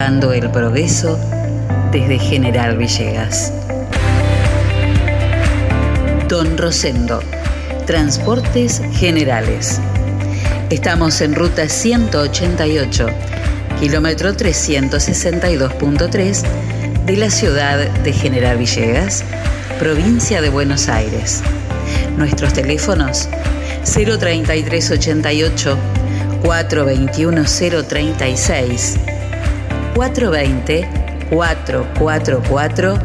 El progreso desde General Villegas. Don Rosendo, Transportes Generales. Estamos en ruta 188, kilómetro 362.3 de la ciudad de General Villegas, provincia de Buenos Aires. Nuestros teléfonos 03388 421 036 420 444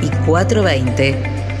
y 420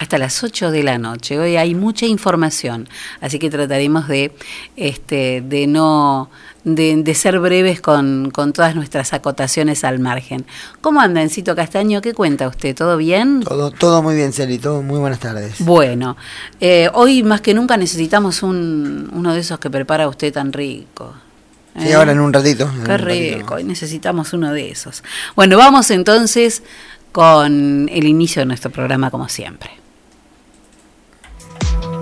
hasta las 8 de la noche. Hoy hay mucha información, así que trataremos de, este, de no... De, de ser breves con, con todas nuestras acotaciones al margen. ¿Cómo anda, Encito Castaño? ¿Qué cuenta usted? ¿Todo bien? Todo, todo muy bien, Celi, todo muy buenas tardes. Bueno, eh, hoy más que nunca necesitamos un, uno de esos que prepara usted tan rico. Sí, ¿eh? ahora en un ratito. en Qué un ratito. rico, hoy necesitamos uno de esos. Bueno, vamos entonces con el inicio de nuestro programa como siempre.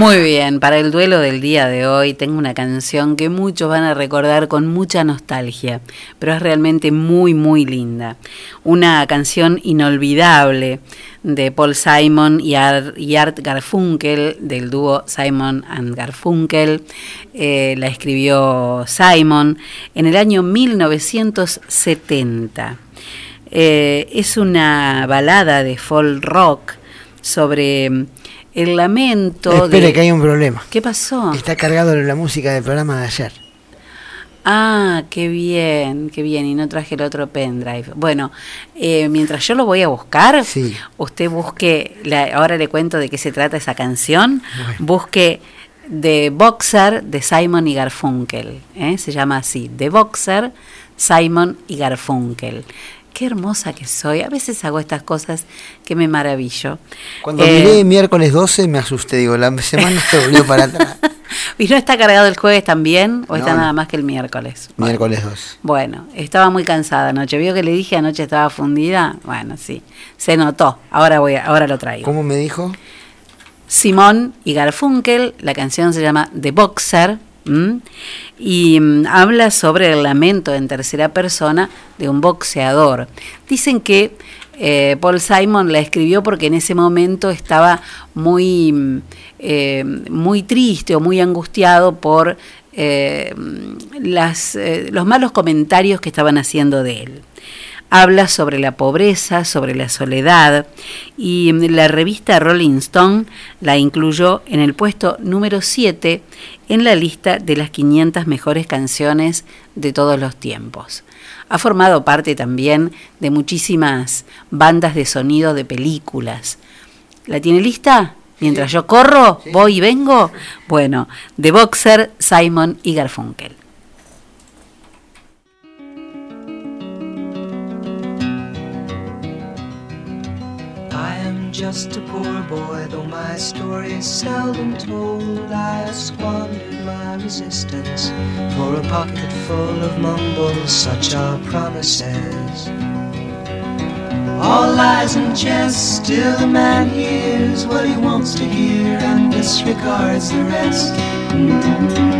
Muy bien, para el duelo del día de hoy tengo una canción que muchos van a recordar con mucha nostalgia, pero es realmente muy, muy linda. Una canción inolvidable de Paul Simon y Art, Garfunkel, del dúo Simon and Garfunkel. Eh, la escribió Simon en el año 1970. Eh, es una balada de folk rock sobre el lamento Espere de... que hay un problema. ¿Qué pasó? Está cargado la música del programa de ayer. Ah, qué bien, qué bien. Y no traje el otro pendrive. Bueno, eh, mientras yo lo voy a buscar, Sí. usted busque, la- ahora le cuento de qué se trata esa canción, Bueno. busque The Boxer de Simon y Garfunkel. ¿eh? Se llama así, The Boxer, Simon y Garfunkel. Qué hermosa que soy. A veces hago estas cosas que me maravillo. Cuando Eh, miré miércoles 12 me asusté, digo, la semana se volvió para atrás. ¿Y no está cargado el jueves también? ¿O No, está nada más que el miércoles? Miércoles 2. Bueno, estaba muy cansada anoche. ¿Vio que le dije anoche estaba fundida? Bueno, sí, se notó. Ahora voy, a- ahora lo traigo. ¿Cómo me dijo? Simón y Garfunkel, la canción se llama The Boxer y mm, habla sobre el lamento en tercera persona de un boxeador. Dicen que eh, Paul Simon la escribió porque en ese momento estaba muy, mm, eh, muy triste o muy angustiado por eh, eh, los malos comentarios que estaban haciendo de él. Habla sobre la pobreza, sobre la soledad y la revista Rolling Stone la incluyó en el puesto número 7 en la lista de las 500 mejores canciones de todos los tiempos. Ha formado parte también de muchísimas bandas de sonido de películas. ¿La tiene lista? Mientras yo corro, voy y vengo. Bueno, The Boxer, Simon y Garfunkel. Just a poor boy, though my story is seldom told. I squandered my resistance for a pocket full of mumbles, such are promises. All lies and jest, still a man hears what he wants to hear and disregards the rest. Mm-hmm.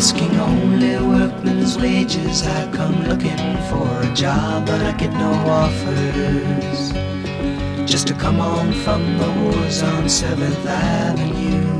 Asking only workmen's wages I come looking for a job but I get no offers Just to come on from the wars on 7th Avenue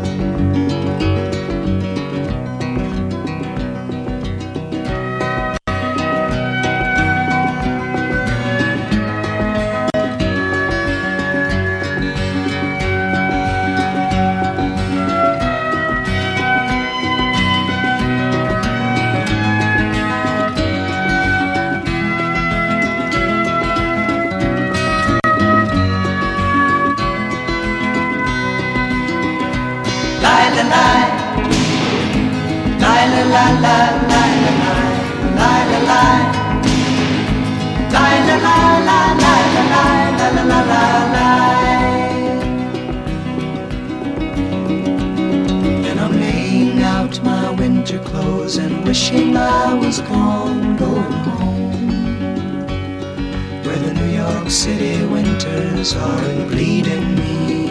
My winter clothes and wishing I was gone, going home. Where the New York City winters aren't bleeding me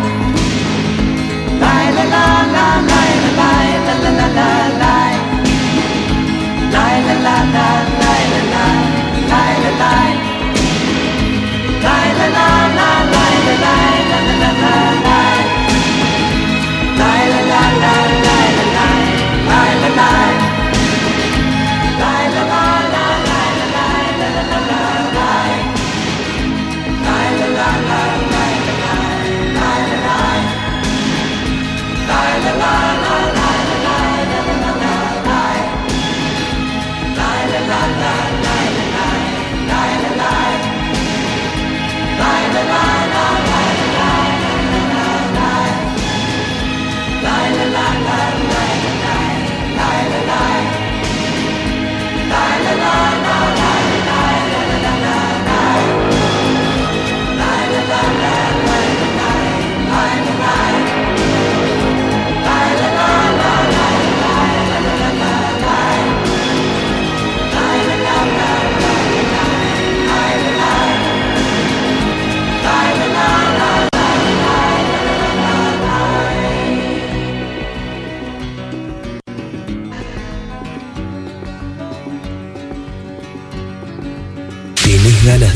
la la la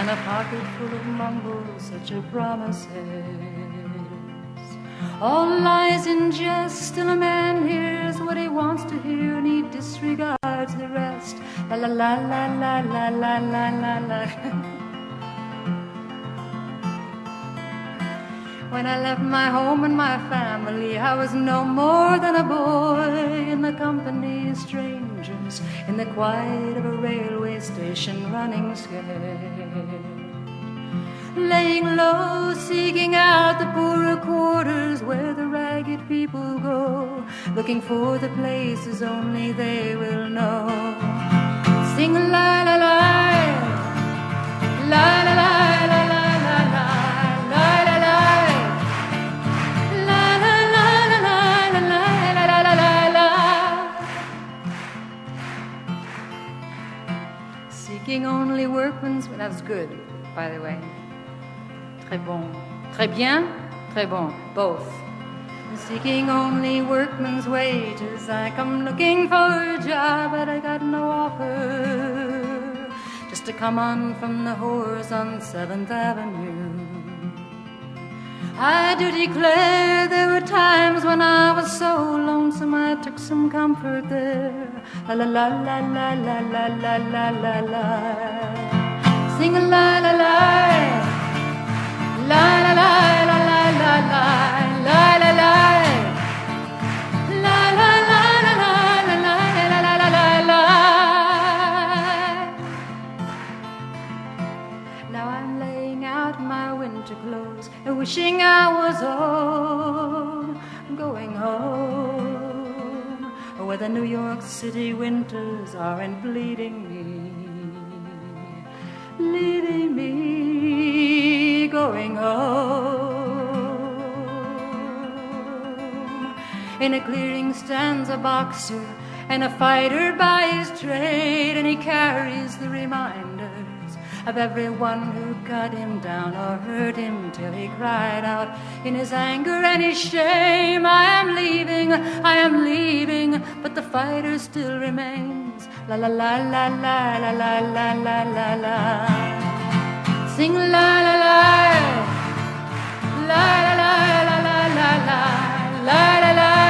On a pocket full of mumbles, such a promises. All lies in jest, still a man hears what he wants to hear, and he disregards the rest. La la la la la la la la la la. When I left my home and my family, I was no more than a boy in the company of strangers, in the quiet of a railway station running scared. Laying low, seeking out the poorer quarters where the ragged people go, looking for the places only they will know. Sing la, la la la la la Was good, by the way. Très bon. Très bien. Très bon. Both. Seeking only workmen's wages. I come looking for a job, but I got no offer. Just to come on from the whores on Seventh Avenue. I do declare there were times when I was so lonesome I took some comfort there. La la la la la la la la la la la. Sing a la la la. La la la la la la la la la la. La la la la la la la la la la la. Now I'm laying out my winter clothes and wishing I was home, going home, where the New York City winters aren't bleeding me, leaving me going home. In a clearing stands a boxer and a fighter by his trade, and he carries the reminders of everyone who cut him down or hurt him till he cried out in his anger and his shame, I am leaving, I am leaving, but the fighter still remains. La la la la la la la la la la la. Sing la la la, la la la la la la la, la la la. La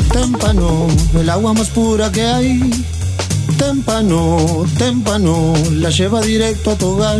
témpano, el agua más pura que hay. Témpano, témpano, la lleva directo a tu hogar.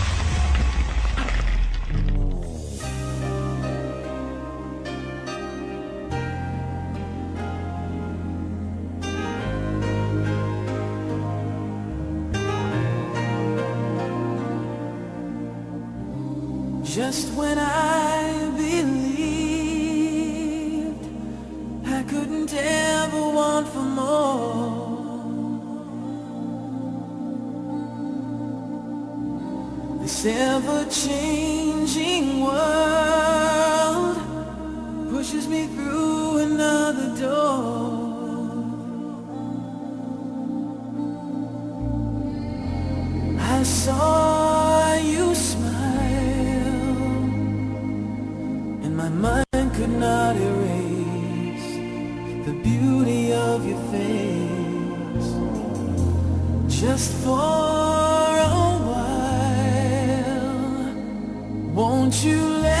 When I believed I couldn't ever want for more. This ever won't you let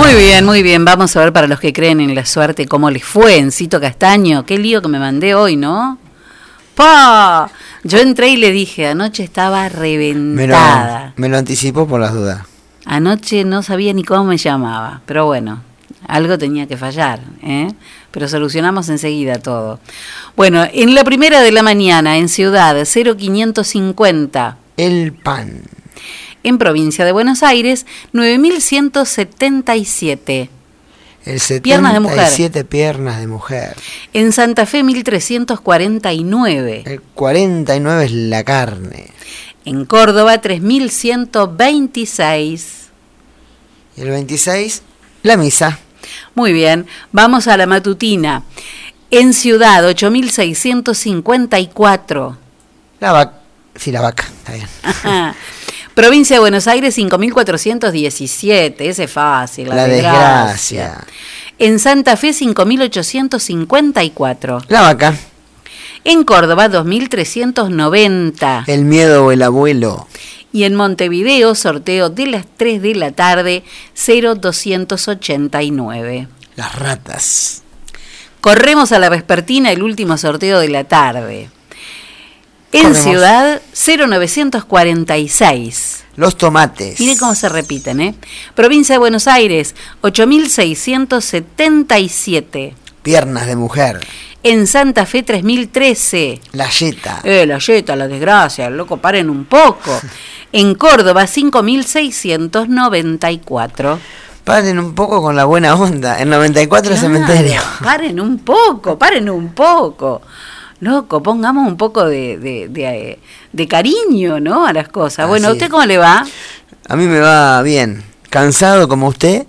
Muy bien, muy bien. Vamos a ver para los que creen en la suerte cómo les fue en Cito Castaño. Qué lío que me mandé hoy, ¿no? ¡Pa! Yo entré y le dije, anoche estaba Me lo, reventada. me lo anticipó por las dudas. Anoche no sabía ni cómo me llamaba, pero bueno, algo tenía que fallar, ¿eh? Pero solucionamos enseguida todo. Bueno, en la primera de la mañana, en Ciudad 0550. El pan. En provincia de Buenos Aires, 9177. El 77 Piernas de mujer. piernas de mujer. En Santa Fe, 1349. El 49 es la carne. En Córdoba, 3126. Y el 26, la misa. Muy bien, vamos a la matutina. En Ciudad, 8654. La vaca. Sí, la vaca, está bien. Provincia de Buenos Aires, 5417. Ese es fácil. La, La desgracia. desgracia. En Santa Fe, 5854. La vaca. En Córdoba, 2390. El miedo o el abuelo. Y en Montevideo, sorteo de las 3 de la tarde, 0289. Las ratas. Corremos a la vespertina, el último sorteo de la tarde. En Corremos. Ciudad, 0946. Los tomates. Mire cómo se repiten, ¿eh? Provincia de Buenos Aires, 8677. Piernas de mujer. En Santa Fe, 3013. La yeta. Eh, la yeta, la desgracia, loco, paren un poco. En Córdoba, 5694. Paren un poco con la buena onda. El 94 Claro, cementerio. Paren un poco, paren un poco. Loco, pongamos un poco de, de, de, de cariño, ¿no? A las cosas. Bueno, ¿a usted cómo le va? A mí me va bien. Cansado como usted,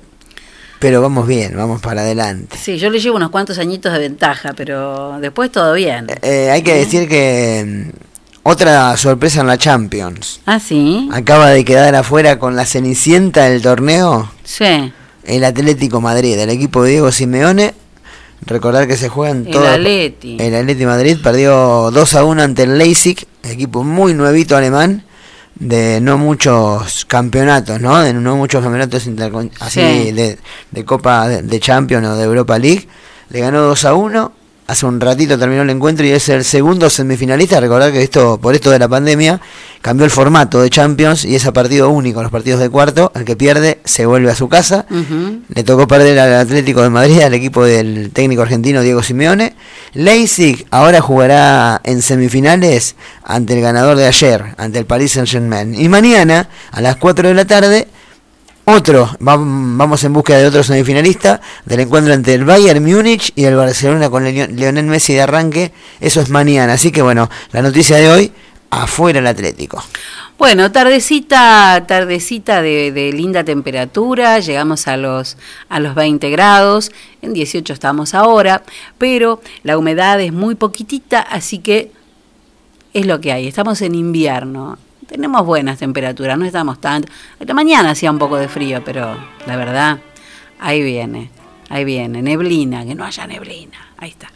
pero vamos bien, vamos para adelante. Sí, yo le llevo unos cuantos añitos de ventaja, pero después todo bien. Eh, hay que decir que mm, otra sorpresa en la Champions. Ah, sí. Acaba de quedar afuera con la cenicienta del torneo Sí. el Atlético Madrid, el equipo de Diego Simeone. Recordar que se juegan El todos. Atleti. El Atleti Madrid perdió 2 a 1 ante el Leipzig, equipo muy nuevito alemán, de no muchos campeonatos, ¿no? De no muchos campeonatos así Sí. de, de Copa de, de Champions o de Europa League. Le ganó 2 a 1. Hace un ratito terminó el encuentro y es el segundo semifinalista. Recordar que esto, por esto de la pandemia, cambió el formato de Champions y es a partido único, los partidos de cuarto. El que pierde se vuelve a su casa. Le tocó perder al Atlético de Madrid, al equipo del técnico argentino Diego Simeone. Leipzig ahora jugará en semifinales ante el ganador de ayer, ante el Paris Saint-Germain. Y mañana, a las 4 de la tarde, otro, vam- vamos en búsqueda de otro semifinalista del encuentro entre el Bayern Múnich y el Barcelona con Leo- Lionel Messi de arranque. Eso es mañana. Así que bueno, la noticia de hoy, afuera el Atlético. Bueno, tardecita, tardecita de, de linda temperatura, llegamos a los, a los 20 grados, en 18 estamos ahora, pero la humedad es muy poquitita, así que es lo que hay, estamos en invierno, tenemos buenas temperaturas, no estamos tan... Esta mañana hacía un poco de frío, pero la verdad, ahí viene, ahí viene, neblina, que no haya neblina, ahí está.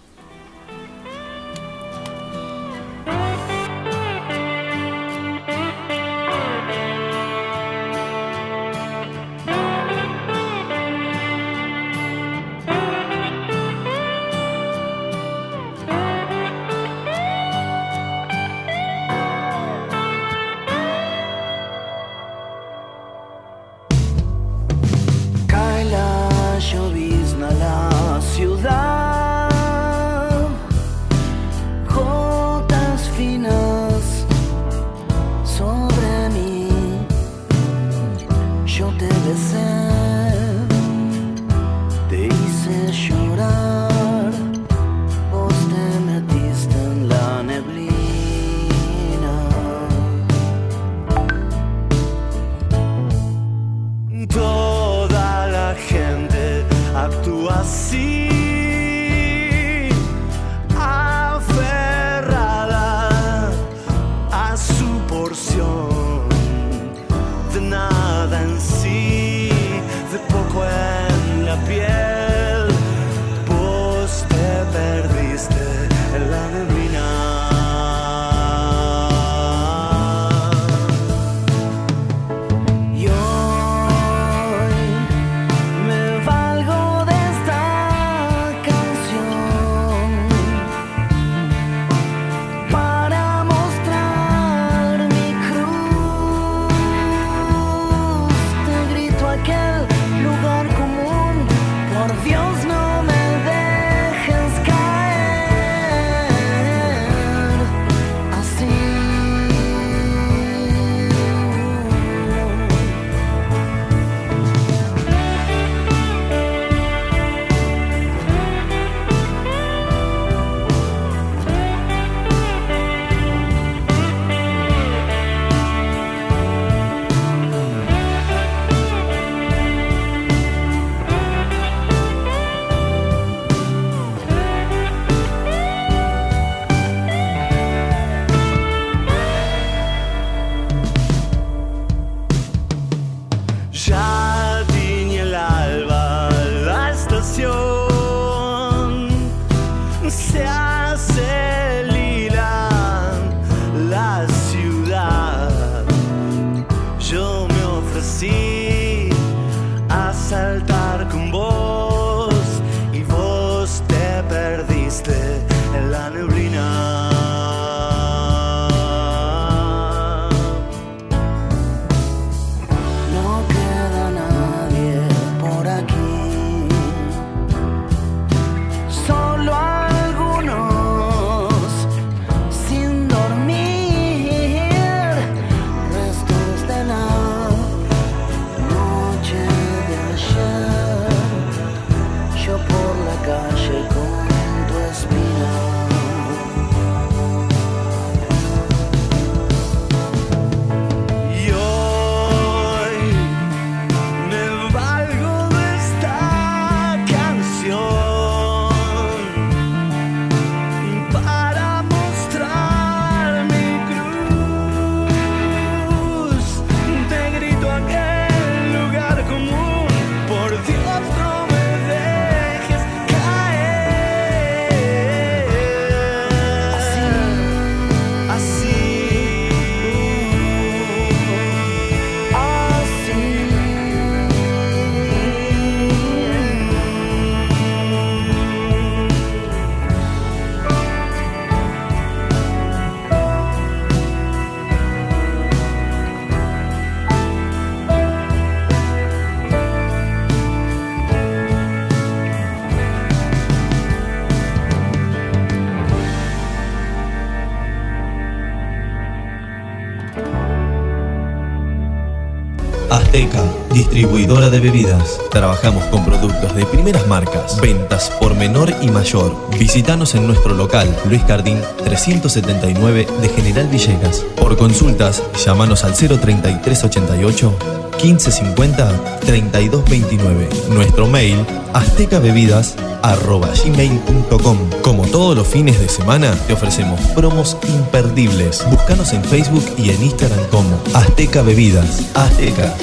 Azteca, distribuidora de bebidas. Trabajamos con productos de primeras marcas, ventas por menor y mayor. Visítanos en nuestro local, Luis Cardín 379 de General Villegas. Por consultas, llámanos al 03388 1550 3229. Nuestro mail aztecabebidas@gmail.com. Como todos los fines de semana, te ofrecemos promos imperdibles. Búscanos en Facebook y en Instagram como Azteca Bebidas. Azteca.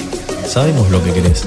Sabemos lo que querés.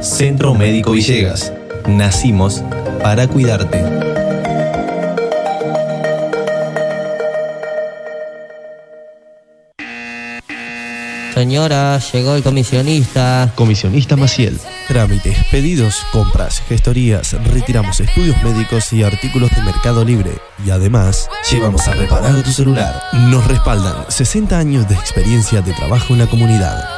Centro Médico Villegas. Nacimos para cuidarte. Señora, llegó el comisionista. Comisionista Maciel. Trámites, pedidos, compras, gestorías, retiramos estudios médicos y artículos de Mercado Libre. Y además, llevamos a reparar tu celular. Nos respaldan 60 años de experiencia de trabajo en la comunidad.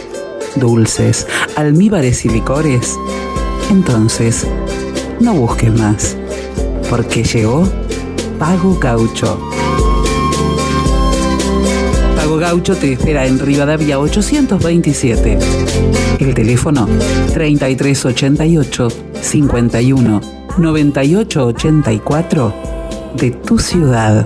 dulces, almíbares y licores, entonces no busques más, porque llegó Pago Gaucho. Pago Gaucho te espera en Rivadavia 827. El teléfono 3388 51 9884 de tu ciudad.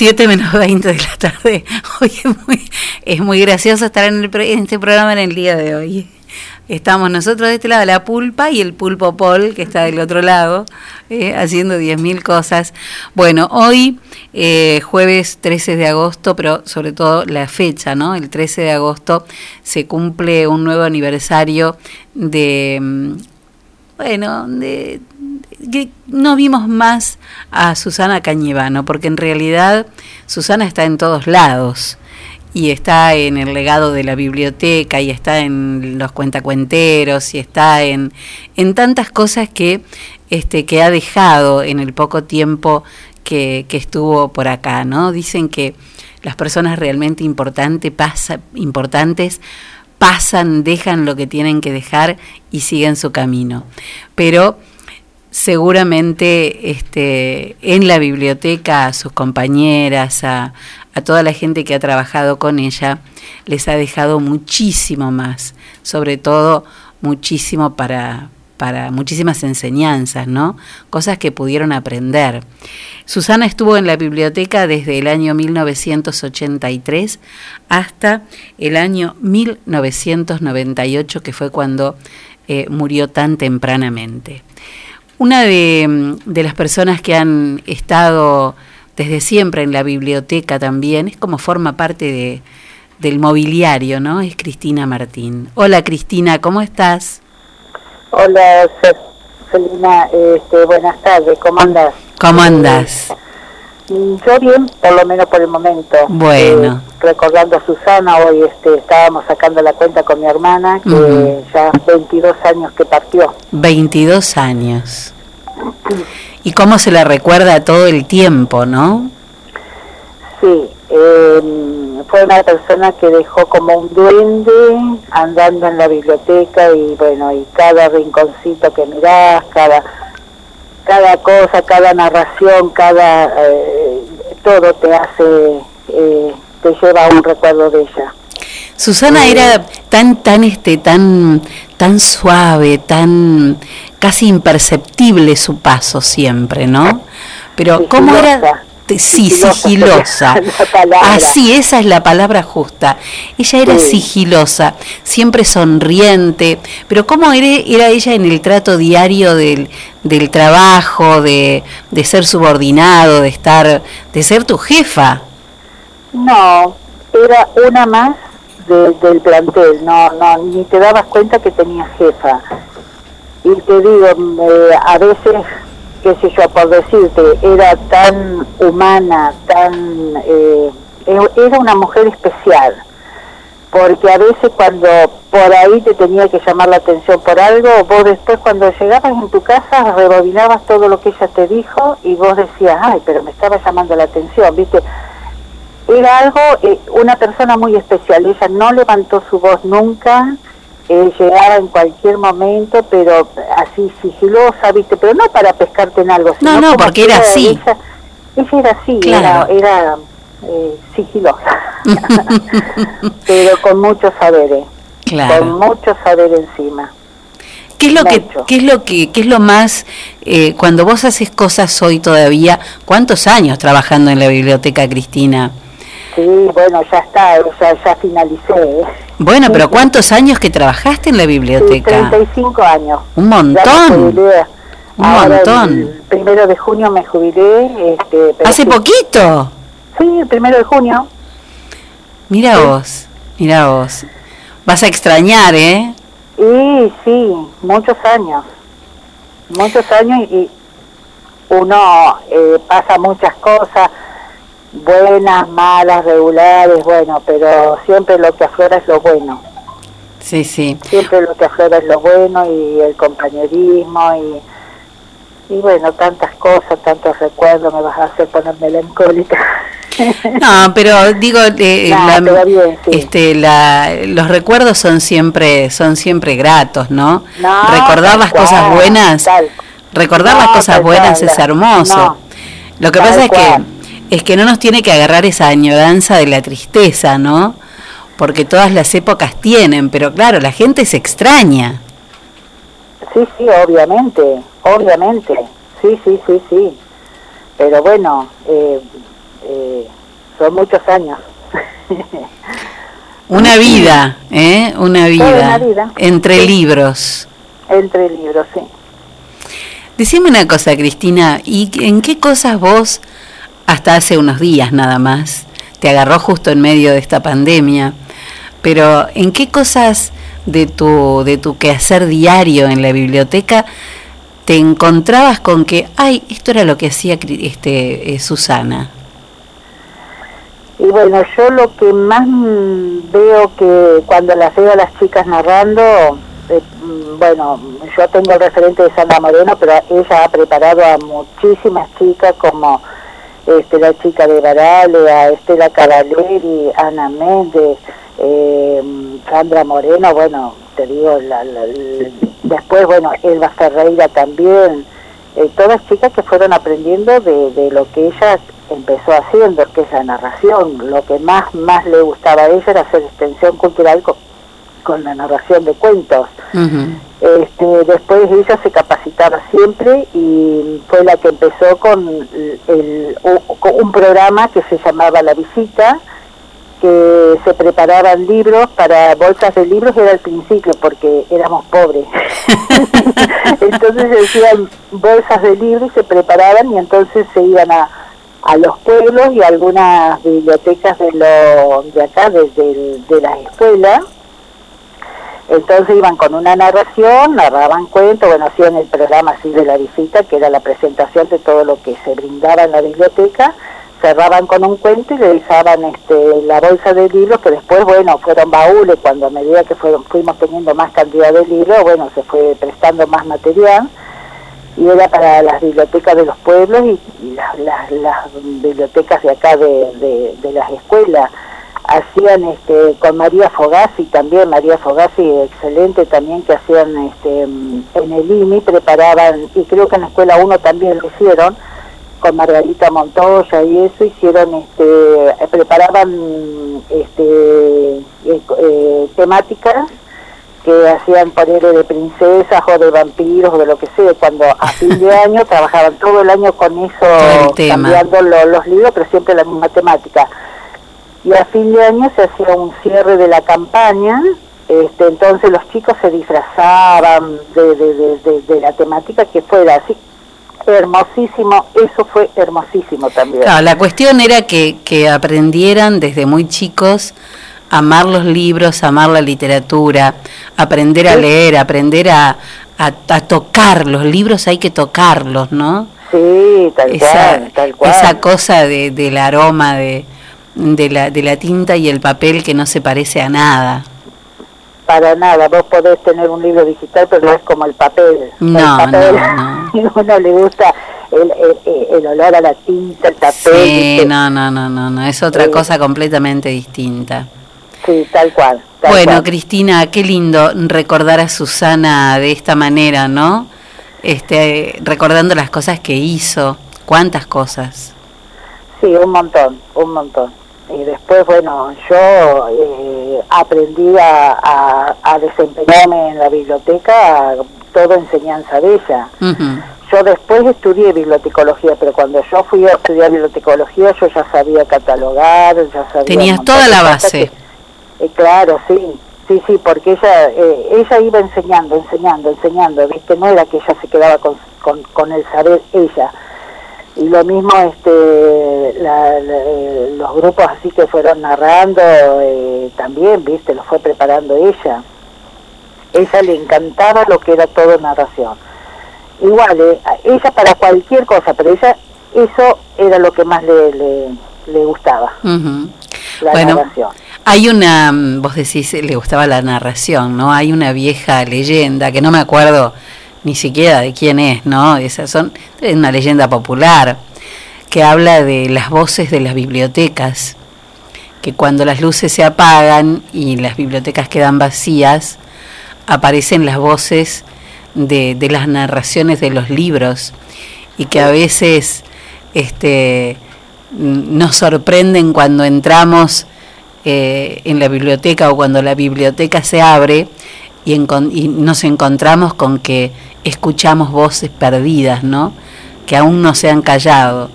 7 menos 20 de la tarde. Hoy es muy, es muy gracioso estar en, el, en, este programa en el día de hoy. Estamos nosotros de este lado, la pulpa y el pulpo Paul, que está del otro lado, eh, haciendo 10.000 cosas. Bueno, hoy, eh, jueves 13 de agosto, pero sobre todo la fecha, ¿no? El 13 de agosto se cumple un nuevo aniversario de. Mm, bueno, de que no vimos más a Susana Cañevano, porque en realidad Susana está en todos lados y está en el legado de la biblioteca y está en los cuentacuenteros y está en, en tantas cosas que, este, que ha dejado en el poco tiempo que, que estuvo por acá, ¿no? Dicen que las personas realmente importante pasa, importantes pasan, dejan lo que tienen que dejar y siguen su camino. Pero seguramente este, en la biblioteca a sus compañeras, a, toda la gente que ha trabajado con ella, les ha dejado muchísimo más, sobre todo muchísimo para, para muchísimas enseñanzas, ¿no? Cosas que pudieron aprender. Susana estuvo en la biblioteca desde el año 1983 hasta el año 1998, que fue cuando eh, murió tan tempranamente. Una de, de las personas que han estado desde siempre en la biblioteca también, es como forma parte de, del mobiliario, ¿no? Es Cristina Martín. Hola Cristina, ¿cómo estás? Hola, Celina, este, buenas tardes, ¿cómo andas? ¿Cómo andas? Yo bien, por lo menos por el momento. Bueno. Eh, recordando a Susana, hoy este, estábamos sacando la cuenta con mi hermana, que Ujú. ya 22 años que partió. 22 años. Y cómo se la recuerda todo el tiempo, ¿no? Sí, eh, fue una persona que dejó como un duende andando en la biblioteca y bueno, y cada rinconcito que mirás, cada, cada cosa, cada narración, cada, eh, todo te hace, eh, te lleva a un recuerdo de ella. Susana era tan, tan, este, tan, tan suave, tan casi imperceptible su paso siempre, ¿no? Pero cómo era, Sí, Sigilosa. Así, esa es la palabra justa. Ella era Sí. sigilosa, siempre sonriente, pero cómo era, era ella en el trato diario del, del trabajo, de, de ser subordinado, de estar, de ser tu jefa. No, era una más de- del plantel, no, no, ni te dabas cuenta que tenía jefa. Y te digo, eh, a veces, qué sé yo, por decirte, era tan humana, tan... eh, e- era una mujer especial, porque a veces cuando por ahí te tenía que llamar la atención por algo, vos después cuando llegabas en tu casa rebobinabas todo lo que ella te dijo y vos decías, ay, pero me estaba llamando la atención, ¿viste? era algo, eh, una persona muy especial. Ella no levantó su voz nunca, eh, llegaba en cualquier momento, pero así sigilosa, ¿viste? Pero no para pescarte en algo. No, sino no, como porque que era así. Ella, ella era así, Claro. era, era eh, sigilosa, pero con mucho saber, eh, Claro. con mucho saber encima. ¿Qué es lo que, qué es lo que, qué es lo más eh, cuando vos haces cosas hoy todavía? ¿Cuántos años trabajando en la biblioteca, Cristina? Sí, bueno, ya está, ya, ya finalicé. Bueno, pero Sí, ¿cuántos años que trabajaste en la Sí, biblioteca? 35 años. Un montón. Un Ahora, montón. El primero de junio me jubilé. Este, pero ¿Hace sí. poquito? Sí, el primero de junio. Mira vos, mira vos. Vas a extrañar, ¿eh? Y sí, muchos años. Muchos años y uno eh, pasa muchas cosas, buenas, malas, regulares, bueno, pero siempre lo que aflora es lo bueno. Sí, sí. Siempre lo que aflora es lo bueno y el compañerismo y, y bueno, tantas cosas, tantos recuerdos, me vas a hacer poner melancólica. No, pero digo, eh, No, la- pero bien, sí. este, la, los recuerdos son siempre, son siempre gratos, ¿no? No, Recordar las cosas buenas, tal. recordar No, las cosas buenas es hermoso. no. Lo que pasa es que es que no nos tiene que agarrar esa añoranza de la tristeza, ¿no? Porque todas las épocas tienen, pero claro, la gente se extraña. Sí, sí, obviamente, obviamente, sí, sí, sí, sí. Pero bueno, eh, eh, son muchos años. Una vida, ¿eh? Una vida. Una vida. Entre libros. Entre libros, sí. Decime una cosa, Cristina, ¿y en qué cosas vos, hasta hace unos días nada más, te agarró justo en medio de esta pandemia, pero en qué cosas de tu, de tu quehacer diario en la biblioteca te encontrabas con que, ay, esto era lo que hacía este, eh, Susana? Y bueno, yo lo que más veo que cuando las veo a las chicas narrando, eh, bueno, yo tengo el referente de Sandra Moreno, pero ella ha preparado a muchísimas chicas como este, la chica de Barale, a Estela Cavaleri, Ana Méndez, eh, Sandra Moreno, bueno, te digo, la- después, bueno, Elba Ferreira también, eh, todas chicas que fueron aprendiendo de, de lo que ella empezó haciendo, que es la narración. Lo que más más le gustaba a ella era hacer extensión cultural con, con la narración de cuentos. Este, después ella se capacitaba siempre y fue la que empezó con, el, con un programa que se llamaba La Visita, que se preparaban libros para bolsas de libros, era al principio porque éramos pobres. entonces se hacían bolsas de libros y se preparaban y entonces se iban a, a los pueblos y a algunas bibliotecas de, lo, de acá, de, de- de las escuelas. Entonces iban con una narración, narraban cuentos, bueno, hacían el programa así de la visita, que era la presentación de todo lo que se brindaba en la biblioteca, cerraban con un cuento y le dejaban este, la bolsa de libros, que después, bueno, fueron baúles, cuando a medida que fuimos teniendo más cantidad de libros, bueno, se fue prestando más material, y era para las bibliotecas de los pueblos y, las, bibliotecas de acá de las escuelas. Hacían este, con María Fogazzi también, María Fogazzi excelente también, que hacían este, en el INI, preparaban, y creo que en la escuela 1 también lo hicieron, con Margarita Montoya y eso hicieron este preparaban este eh, eh, temáticas que hacían ponerle de princesas o de vampiros o de lo que sea cuando a fin de año trabajaban todo el año con eso cambiando lo- los libros pero siempre la misma temática y a fin de año se hacía un cierre de la campaña este, entonces los chicos se disfrazaban de, de, de, de- la temática que fuera así hermosísimo eso fue hermosísimo también Claro, la cuestión era que, que aprendieran desde muy chicos a amar los libros, a amar la literatura, aprender a Sí. leer, aprender a, a, a tocar. Los libros hay que tocarlos, ¿no? Sí, tal esa, cual, tal cual. Esa cosa de, del aroma de, de, la, de la tinta y el papel que no se parece a nada. Para nada, vos podés tener un libro digital, pero no es como el papel. No, el papel, no, a uno le gusta el, el, el olor a la tinta, el papel. Sí, no, no, no, no, no, es otra Sí. cosa completamente distinta. Sí, tal cual. tal Bueno, cual. Cristina, qué lindo recordar a Susana de esta manera, ¿no? Este, recordando las cosas que hizo, cuántas cosas. Sí, un montón, un montón. Y después, bueno, yo eh, aprendí a, a, a desempeñarme en la biblioteca, todo enseñanza de ella. Yo después estudié bibliotecología, pero cuando yo fui a estudiar bibliotecología yo ya sabía catalogar, ya sabía... Tenías toda la base. que- eh, claro, sí, sí, sí, porque ella eh, ella iba enseñando, enseñando, enseñando, ¿viste? No era que ella se quedaba con, con, con el saber ella. Y lo mismo este la- la- eh, los grupos así que fueron narrando eh, también, ¿viste? Lo fue preparando ella. Ella le encantaba lo que era todo narración. Igual, eh, ella para cualquier cosa, pero ella eso era lo que más le, le, le gustaba, la Bueno, narración. Hay una, mm, vos decís, le gustaba la narración, ¿no? Hay una vieja leyenda que no me acuerdo ni siquiera de quién es, ¿no? Esas son es una leyenda popular que habla de las voces de las bibliotecas, que cuando las luces se apagan y las bibliotecas quedan vacías, aparecen las voces de, las narraciones de los libros y que a veces este, nos sorprenden cuando entramos eh, en la biblioteca o cuando la biblioteca se abre y, nos encontramos con que escuchamos voces perdidas, ¿no? Que aún no se han callado.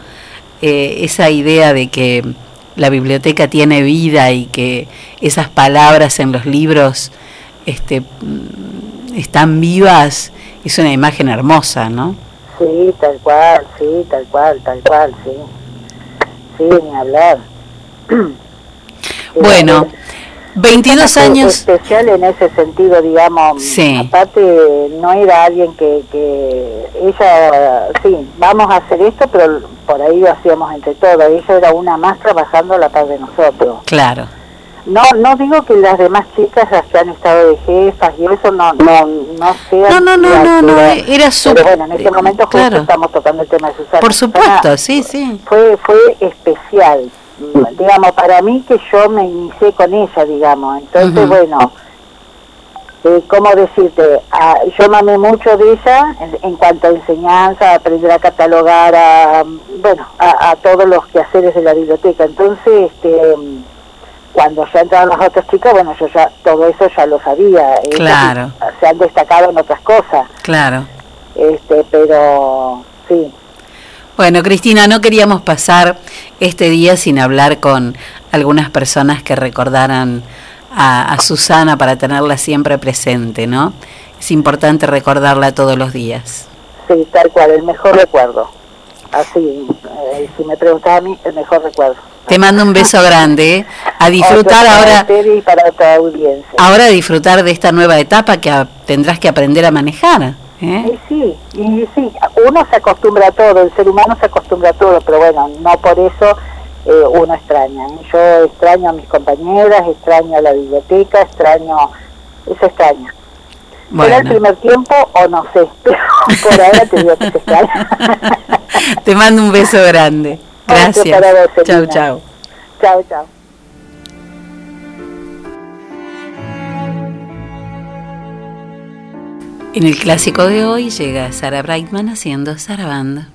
Eh, esa idea de que la biblioteca tiene vida y que esas palabras en los libros este, mm, están vivas, es una imagen hermosa, ¿no? Sí, tal cual, sí, tal cual, tal cual, sí. Sí, ni hablar. Bueno, 22 Bastante años. especial en ese sentido, digamos. Sí. Aparte, no era alguien que, que ella, sí, vamos a hacer esto, pero por ahí lo hacíamos entre todos. Ella era una más trabajando a la par de nosotros. Claro. No, no digo que las demás chicas las que han estado de jefas y eso no, no, no sean. No, no, no, no, no, era su- Pero bueno, en este momento justo claro. estamos tocando el tema de Susana. Por supuesto, Susana sí, sí. Fue, fue especial, digamos, para mí que yo me inicié con ella, digamos. Entonces, bueno, eh, ¿cómo decirte? Ah, yo mamé mucho de ella en, en cuanto a enseñanza, a aprender a catalogar, a, bueno, a, a todos los quehaceres de la biblioteca. Entonces, este, cuando ya entraron las otras chicas, bueno, yo ya todo eso ya lo sabía. Ellas Claro. Se han destacado en otras cosas, Claro. este, pero sí. Bueno, Cristina, no queríamos pasar este día sin hablar con algunas personas que recordaran a, a Susana para tenerla siempre presente, ¿no? Es importante recordarla todos los días. Sí, tal cual, el mejor recuerdo. Así, eh, si me preguntas a mí, el mejor recuerdo. Te mando un beso grande, ¿eh? a disfrutar ahora, y para otra audiencia. ahora a disfrutar de esta nueva etapa que a- tendrás que aprender a manejar. ¿Eh? Y sí, y sí, uno se acostumbra a todo, el ser humano se acostumbra a todo, pero bueno, no por eso eh, uno extraña. ¿eh? Yo extraño a mis compañeras, extraño a la biblioteca, extraño, eso extraña. ¿Será el Bueno, primer tiempo o no sé? Pero por ahora te digo que se extraña. te mando un beso grande. Gracias. para vos, Chau, Elina. chau. chao, chao. En el clásico de hoy llega Sara Brightman haciendo Sarabanda.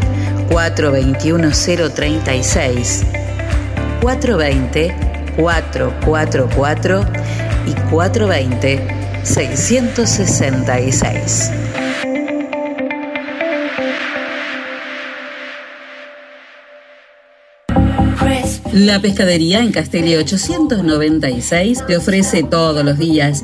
036 420 444 y 420 666. La pescadería en Castelli 896 te ofrece todos los días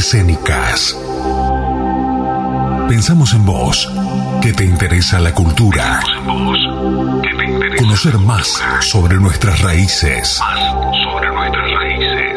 Escénicas. Pensamos en vos, que te interesa la cultura. Conocer más sobre nuestras raíces.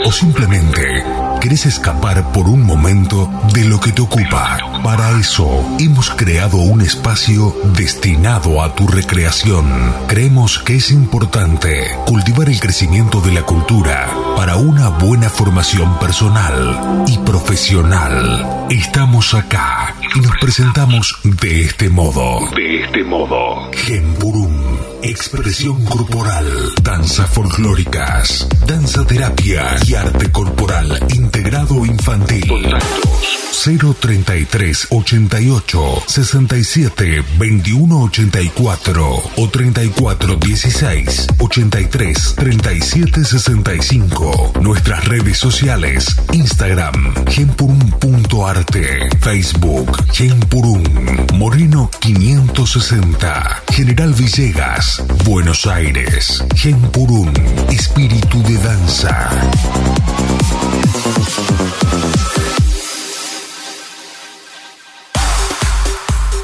O simplemente querés escapar por un momento de lo que te ocupa. Para eso hemos creado un espacio destinado a tu recreación. Creemos que es importante cultivar el crecimiento de la cultura para una buena formación personal y profesional. Estamos acá y nos presentamos de este modo. De este modo. Gemburum. Expresión corporal, danza folclóricas, danza terapia y arte corporal integrado infantil. 033 88 67 21 84 o 34 16 83 37 65. Nuestras redes sociales: Instagram, gempurum.arte, Facebook, Gempurum, Moreno 560, General Villegas, Buenos Aires, Gempurum, espíritu de danza.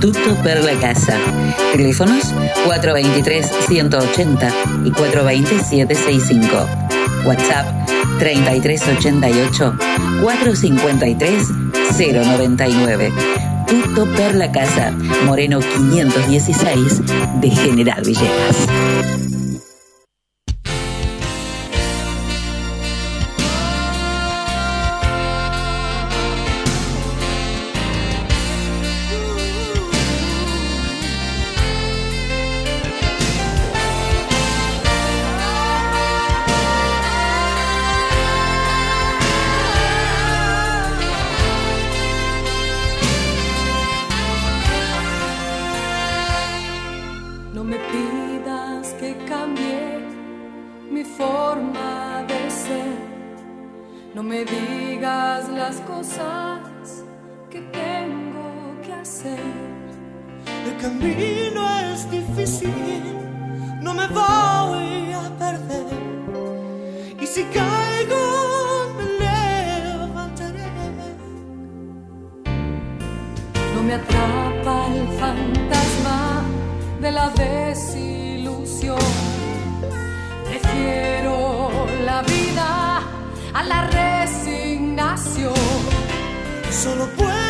Tutto per la casa. Teléfonos 423-180 y 420-765. WhatsApp 3388 453 099. Instituto Perla Casa, Moreno 516 de General Villegas. Solo puedo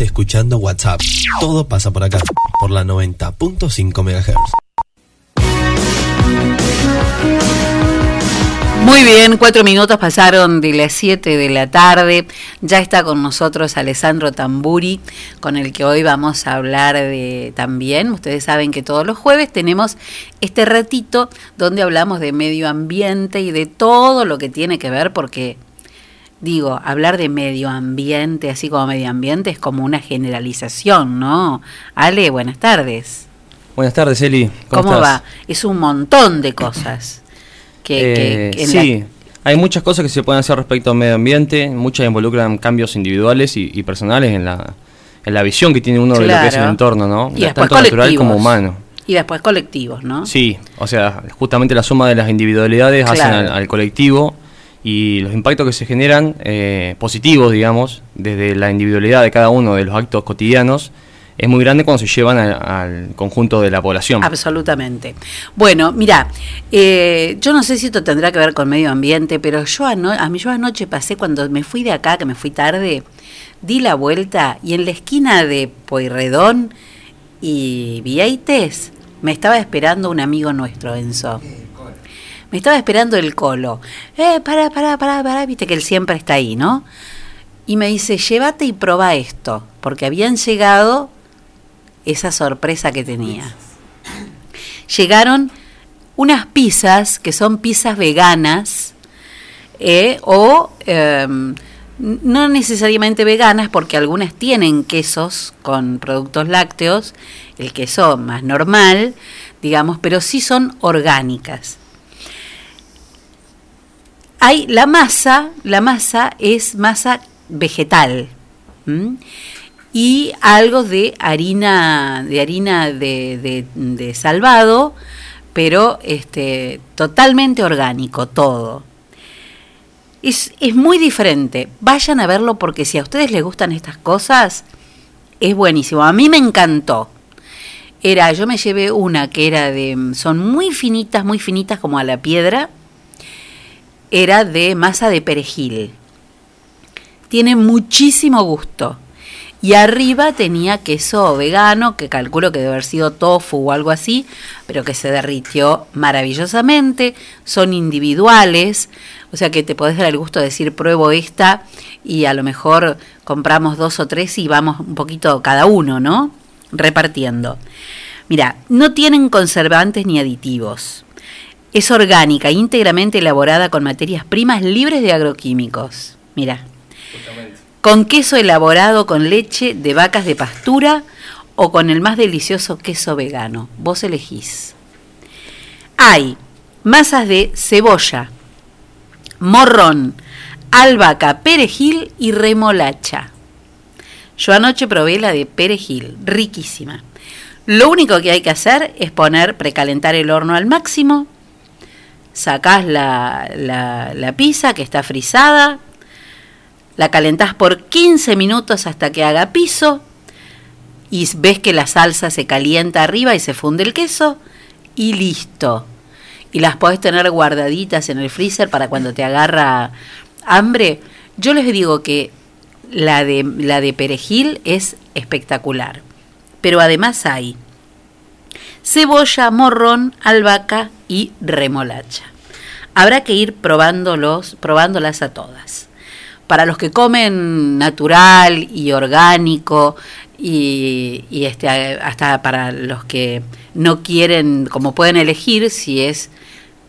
Escuchando WhatsApp. Todo pasa por acá, por la 90.5 MHz. Muy bien, cuatro minutos pasaron de las 7 de la tarde. Ya está con nosotros Alessandro Tamburi, con el que hoy vamos a hablar de también. Ustedes saben que todos los jueves tenemos este ratito donde hablamos de medio ambiente y de todo lo que tiene que ver, porque digo, hablar de medio ambiente, así como medio ambiente, es como una generalización, ¿no? Ale, buenas tardes. Buenas tardes, Eli. ¿Cómo, ¿Cómo, va? estás? Es un montón de cosas. Que, Eh, que en la- sí, hay muchas cosas que se pueden hacer respecto al medio ambiente, muchas involucran cambios individuales y, y personales en la, en la visión que tiene uno de lo que es el Claro. entorno, ¿no? Y después Tanto natural como humano. Y después colectivos, ¿no? Sí, o sea, justamente la suma de las individualidades hacen Claro. al, al colectivo y los impactos que se generan, eh, positivos, digamos, desde la individualidad de cada uno de los actos cotidianos, es muy grande cuando se llevan al conjunto de la población. Absolutamente. Bueno, mira, eh, yo no sé si esto tendrá que ver con medio ambiente, pero yo, ano- a mí yo anoche pasé, cuando me fui de acá, que me fui tarde, di la vuelta y en la esquina de Pueyrredón y Vieites me estaba esperando un amigo nuestro, Enzo. Me estaba esperando el colo. Eh, pará, pará, pará, pará, viste que él siempre está ahí, ¿no? Y me dice, llévate y proba esto, porque habían llegado esa sorpresa que tenía. llegaron unas pizzas que son pizzas veganas eh, o em, no necesariamente veganas porque algunas tienen quesos con productos lácteos, el queso más normal, digamos, pero sí son orgánicas. Hay la masa, la masa es masa vegetal y algo de harina, de harina de, de- de salvado, pero este, totalmente orgánico todo. Es, es muy diferente. Vayan a verlo porque si a ustedes les gustan estas cosas, es buenísimo. A mí me encantó. Era, yo me llevé una que era de, son muy finitas, muy finitas como a la piedra. Era de masa de perejil. Tiene muchísimo gusto. Y arriba tenía queso vegano, que calculo que debe haber sido tofu o algo así, pero que se derritió maravillosamente. Son individuales, o sea que te podés dar el gusto de decir pruebo esta y a lo mejor compramos dos o tres y vamos un poquito cada uno, ¿no? Repartiendo. Mira, no tienen conservantes ni aditivos. Es orgánica, íntegramente elaborada con materias primas libres de agroquímicos. Mira, con queso elaborado con leche de vacas de pastura o con el más delicioso queso vegano. Vos elegís. Hay masas de cebolla, morrón, albahaca, perejil y remolacha. Yo anoche probé la de perejil, riquísima. Lo único que hay que hacer es poner, precalentar el horno al máximo, sacás la, la, la pizza que está frisada, la calentás por 15 minutos hasta que haga piso y ves que la salsa se calienta arriba y se funde el queso y listo. Y las podés tener guardaditas en el freezer para cuando te agarra hambre. Yo les digo que la de, la de perejil es espectacular. Pero además hay cebolla, morrón, albahaca y remolacha. Habrá que ir probándolos, probándolas a todas. Para los que comen natural y orgánico y, este, hasta para los que no quieren, como pueden elegir si es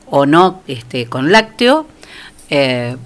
o no este, con lácteo, eh,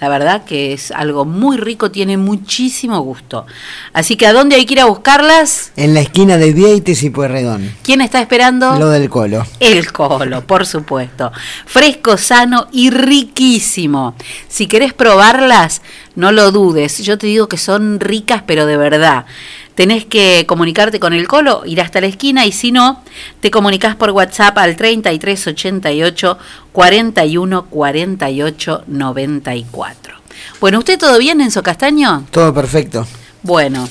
la verdad que es algo muy rico, tiene muchísimo gusto. Así que ¿a dónde hay que ir a buscarlas? En la esquina de Vieites y Pueyrredón. ¿Quién está esperando? Lo del colo. El colo, por supuesto. Fresco, sano y riquísimo. Si querés probarlas, no lo dudes. Yo te digo que son ricas, pero de verdad. Tenés que comunicarte con el colo, ir hasta la esquina y si no, te comunicas por WhatsApp al 3388 41 48 94. Bueno, ¿usted todo bien, Enzo Castaño? Todo perfecto. Bueno,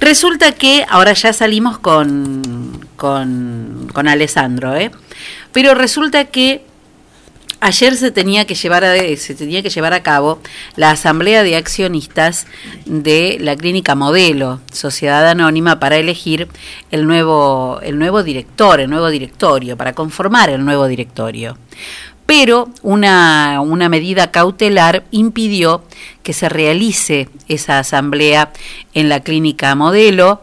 resulta que ahora ya salimos con, con, con Alessandro, ¿eh? Pero resulta que ayer se tenía que llevar a, se tenía que llevar a cabo la asamblea de accionistas de la clínica Modelo, Sociedad Anónima, para elegir el nuevo, el nuevo director, el nuevo directorio, para conformar el nuevo directorio pero una, una, medida cautelar impidió que se realice esa asamblea en la clínica modelo.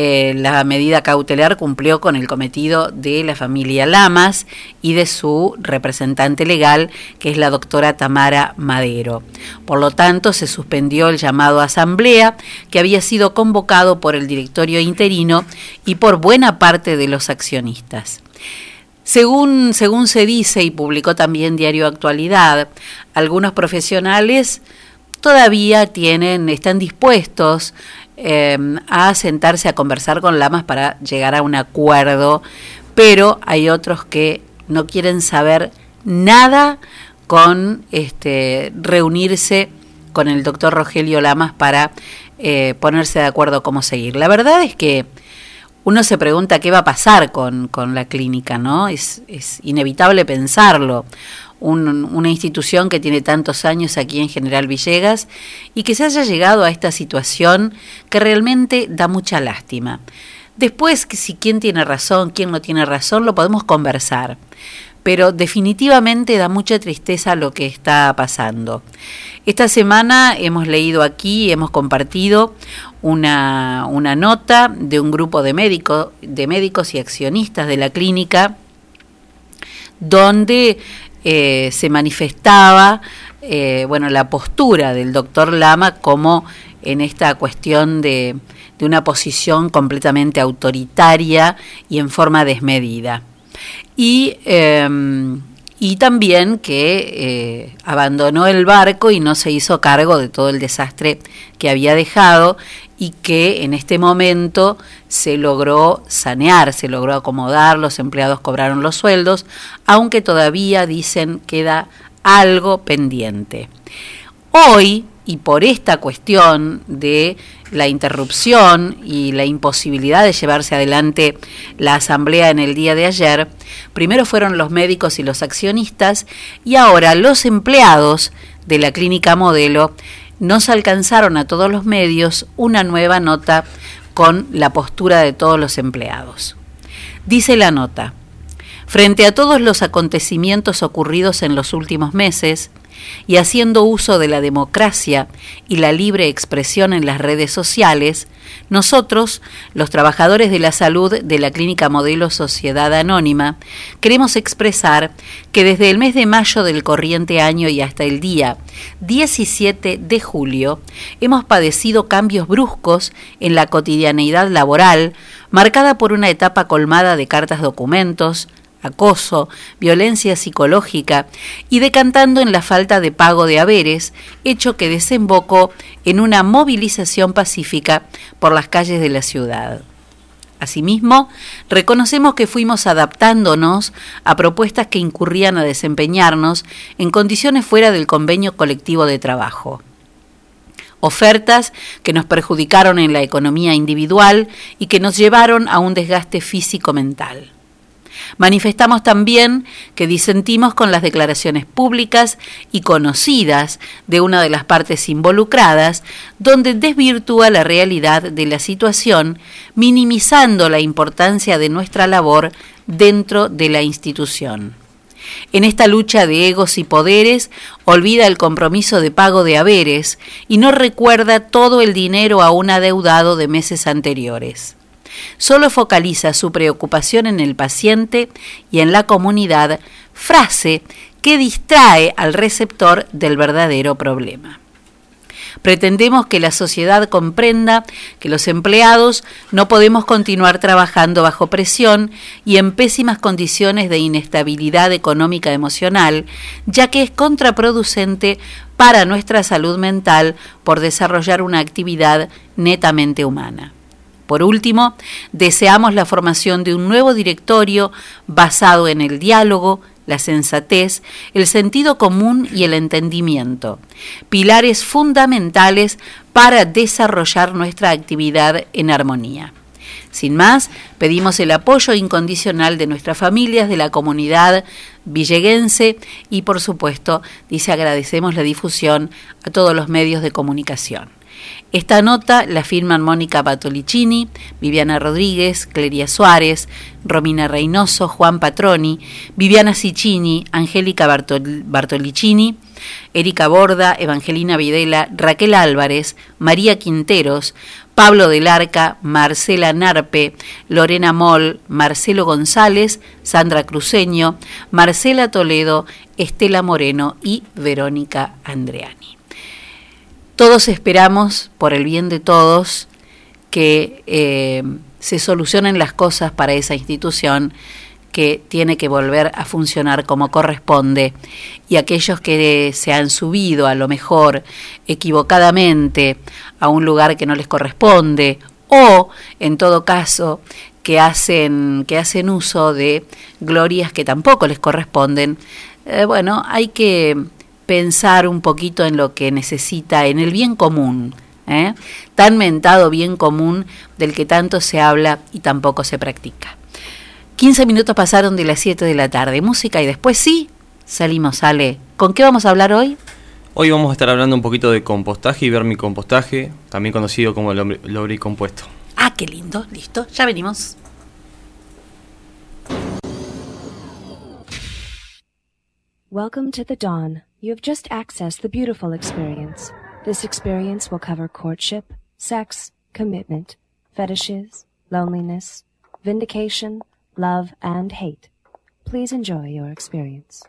Eh, la medida cautelar cumplió con el cometido de la familia Lamas y de su representante legal, que es la doctora Tamara Madero. Por lo tanto, se suspendió el llamado a asamblea, que había sido convocado por el directorio interino y por buena parte de los accionistas. Según, según se dice y publicó también Diario Actualidad, algunos profesionales todavía tienen, están dispuestos eh, a sentarse a conversar con Lamas para llegar a un acuerdo, pero hay otros que no quieren saber nada con este, reunirse con el doctor Rogelio Lamas para eh, ponerse de acuerdo cómo seguir. La verdad es que uno se pregunta qué va a pasar con, con la clínica, ¿no? Es, es inevitable pensarlo. Un, una institución que tiene tantos años aquí en General Villegas y que se haya llegado a esta situación que realmente da mucha lástima. Después, si quién tiene razón, quién no tiene razón, lo podemos conversar. Pero definitivamente da mucha tristeza lo que está pasando. Esta semana hemos leído aquí, hemos compartido una, una nota de un grupo de, médico, de médicos y accionistas de la clínica donde eh, se manifestaba eh, bueno, la postura del doctor Lama como en esta cuestión de, de una posición completamente autoritaria y en forma desmedida. Y, em, y también que eh, abandonó el barco y no se hizo cargo de todo el desastre que había dejado y que en este momento se logró sanear, se logró acomodar, los empleados cobraron los sueldos, aunque todavía dicen queda algo pendiente. Hoy, y por esta cuestión de la interrupción y la imposibilidad de llevarse adelante la asamblea en el día de ayer, primero fueron los médicos y los accionistas y ahora los empleados de la clínica modelo nos alcanzaron a todos los medios una nueva nota con la postura de todos los empleados. Dice la nota, frente a todos los acontecimientos ocurridos en los últimos meses, y haciendo uso de la democracia y la libre expresión en las redes sociales, nosotros, los trabajadores de la salud de la Clínica Modelo Sociedad Anónima, queremos expresar que desde el mes de mayo del corriente año y hasta el día 17 de julio hemos padecido cambios bruscos en la cotidianeidad laboral, marcada por una etapa colmada de cartas documentos, acoso, violencia psicológica y decantando en la falta de pago de haberes, hecho que desembocó en una movilización pacífica por las calles de la ciudad. Asimismo, reconocemos que fuimos adaptándonos a propuestas que incurrían a desempeñarnos en condiciones fuera del convenio colectivo de trabajo. Ofertas que nos perjudicaron en la economía individual y que nos llevaron a un desgaste físico-mental. Manifestamos también que disentimos con las declaraciones públicas y conocidas de una de las partes involucradas, donde desvirtúa la realidad de la situación, minimizando la importancia de nuestra labor dentro de la institución. En esta lucha de egos y poderes, olvida el compromiso de pago de haberes y no recuerda todo el dinero aún adeudado de meses anteriores solo focaliza su preocupación en el paciente y en la comunidad, frase que distrae al receptor del verdadero problema. Pretendemos que la sociedad comprenda que los empleados no podemos continuar trabajando bajo presión y en pésimas condiciones de inestabilidad económica emocional, ya que es contraproducente para nuestra salud mental por desarrollar una actividad netamente humana. Por último, deseamos la formación de un nuevo directorio basado en el diálogo, la sensatez, el sentido común y el entendimiento, pilares fundamentales para desarrollar nuestra actividad en armonía. Sin más, pedimos el apoyo incondicional de nuestras familias, de la comunidad villeguense y, por supuesto, dice agradecemos la difusión a todos los medios de comunicación. Esta nota la firman Mónica Batolicini, Viviana Rodríguez, Cleria Suárez, Romina Reynoso, Juan Patroni, Viviana Ciccini, Angélica Bartolicini, Erika Borda, Evangelina Videla, Raquel Álvarez, María Quinteros, Pablo del Arca, Marcela Narpe, Lorena Moll, Marcelo González, Sandra Cruceño, Marcela Toledo, Estela Moreno y Verónica Andreani. Todos esperamos, por el bien de todos, que eh, se solucionen las cosas para esa institución que tiene que volver a funcionar como corresponde. Y aquellos que se han subido a lo mejor equivocadamente a un lugar que no les corresponde o en todo caso que hacen que hacen uso de glorias que tampoco les corresponden eh, bueno hay que pensar un poquito en lo que necesita, en el bien común, ¿eh? tan mentado bien común del que tanto se habla y tampoco se practica. 15 minutos pasaron de las 7 de la tarde, música y después sí, salimos, sale. ¿Con qué vamos a hablar hoy? Hoy vamos a estar hablando un poquito de compostaje y vermicompostaje, también conocido como el lombricompuesto. Ah, qué lindo, listo, ya venimos. Welcome to the dawn. You have just accessed the beautiful experience. This experience will cover courtship, sex, commitment, fetishes, loneliness, vindication, love, and hate. Please enjoy your experience.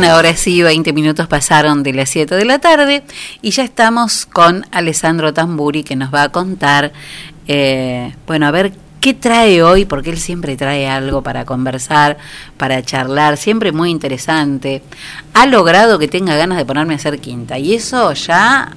Bien, ahora sí, 20 minutos pasaron de las 7 de la tarde y ya estamos con Alessandro Tamburi que nos va a contar, eh, bueno, a ver qué trae hoy, porque él siempre trae algo para conversar, para charlar, siempre muy interesante. Ha logrado que tenga ganas de ponerme a hacer quinta y eso ya,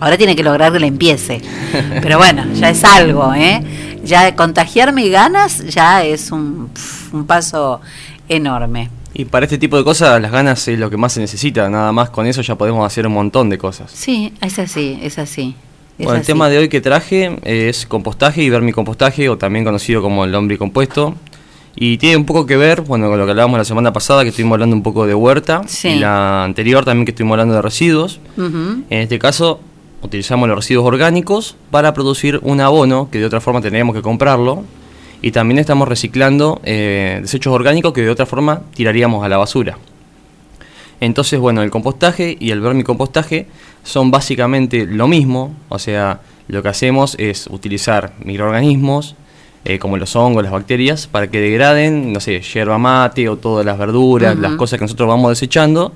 ahora tiene que lograr que le empiece. Pero bueno, ya es algo, ¿eh? Ya contagiarme ganas ya es un, un paso enorme. Y para este tipo de cosas las ganas es lo que más se necesita, nada más con eso ya podemos hacer un montón de cosas. Sí, es así, es así. es Bueno, el tema de hoy que traje es compostaje y vermicompostaje, o también conocido como el lombricompuesto. Y tiene un poco que ver, bueno, con lo que hablábamos la semana pasada, que estuvimos hablando un poco de huerta, Sí. y la anterior también que estuvimos hablando de residuos. En este caso, utilizamos los residuos orgánicos para producir un abono que de otra forma tendríamos que comprarlo. Y también estamos reciclando eh, desechos orgánicos que de otra forma tiraríamos a la basura. Entonces, bueno, el compostaje y el vermicompostaje son básicamente lo mismo, o sea, lo que hacemos es utilizar microorganismos, eh, como los hongos, las bacterias, para que degraden, no sé, yerba mate o todas las verduras, las cosas que nosotros vamos desechando,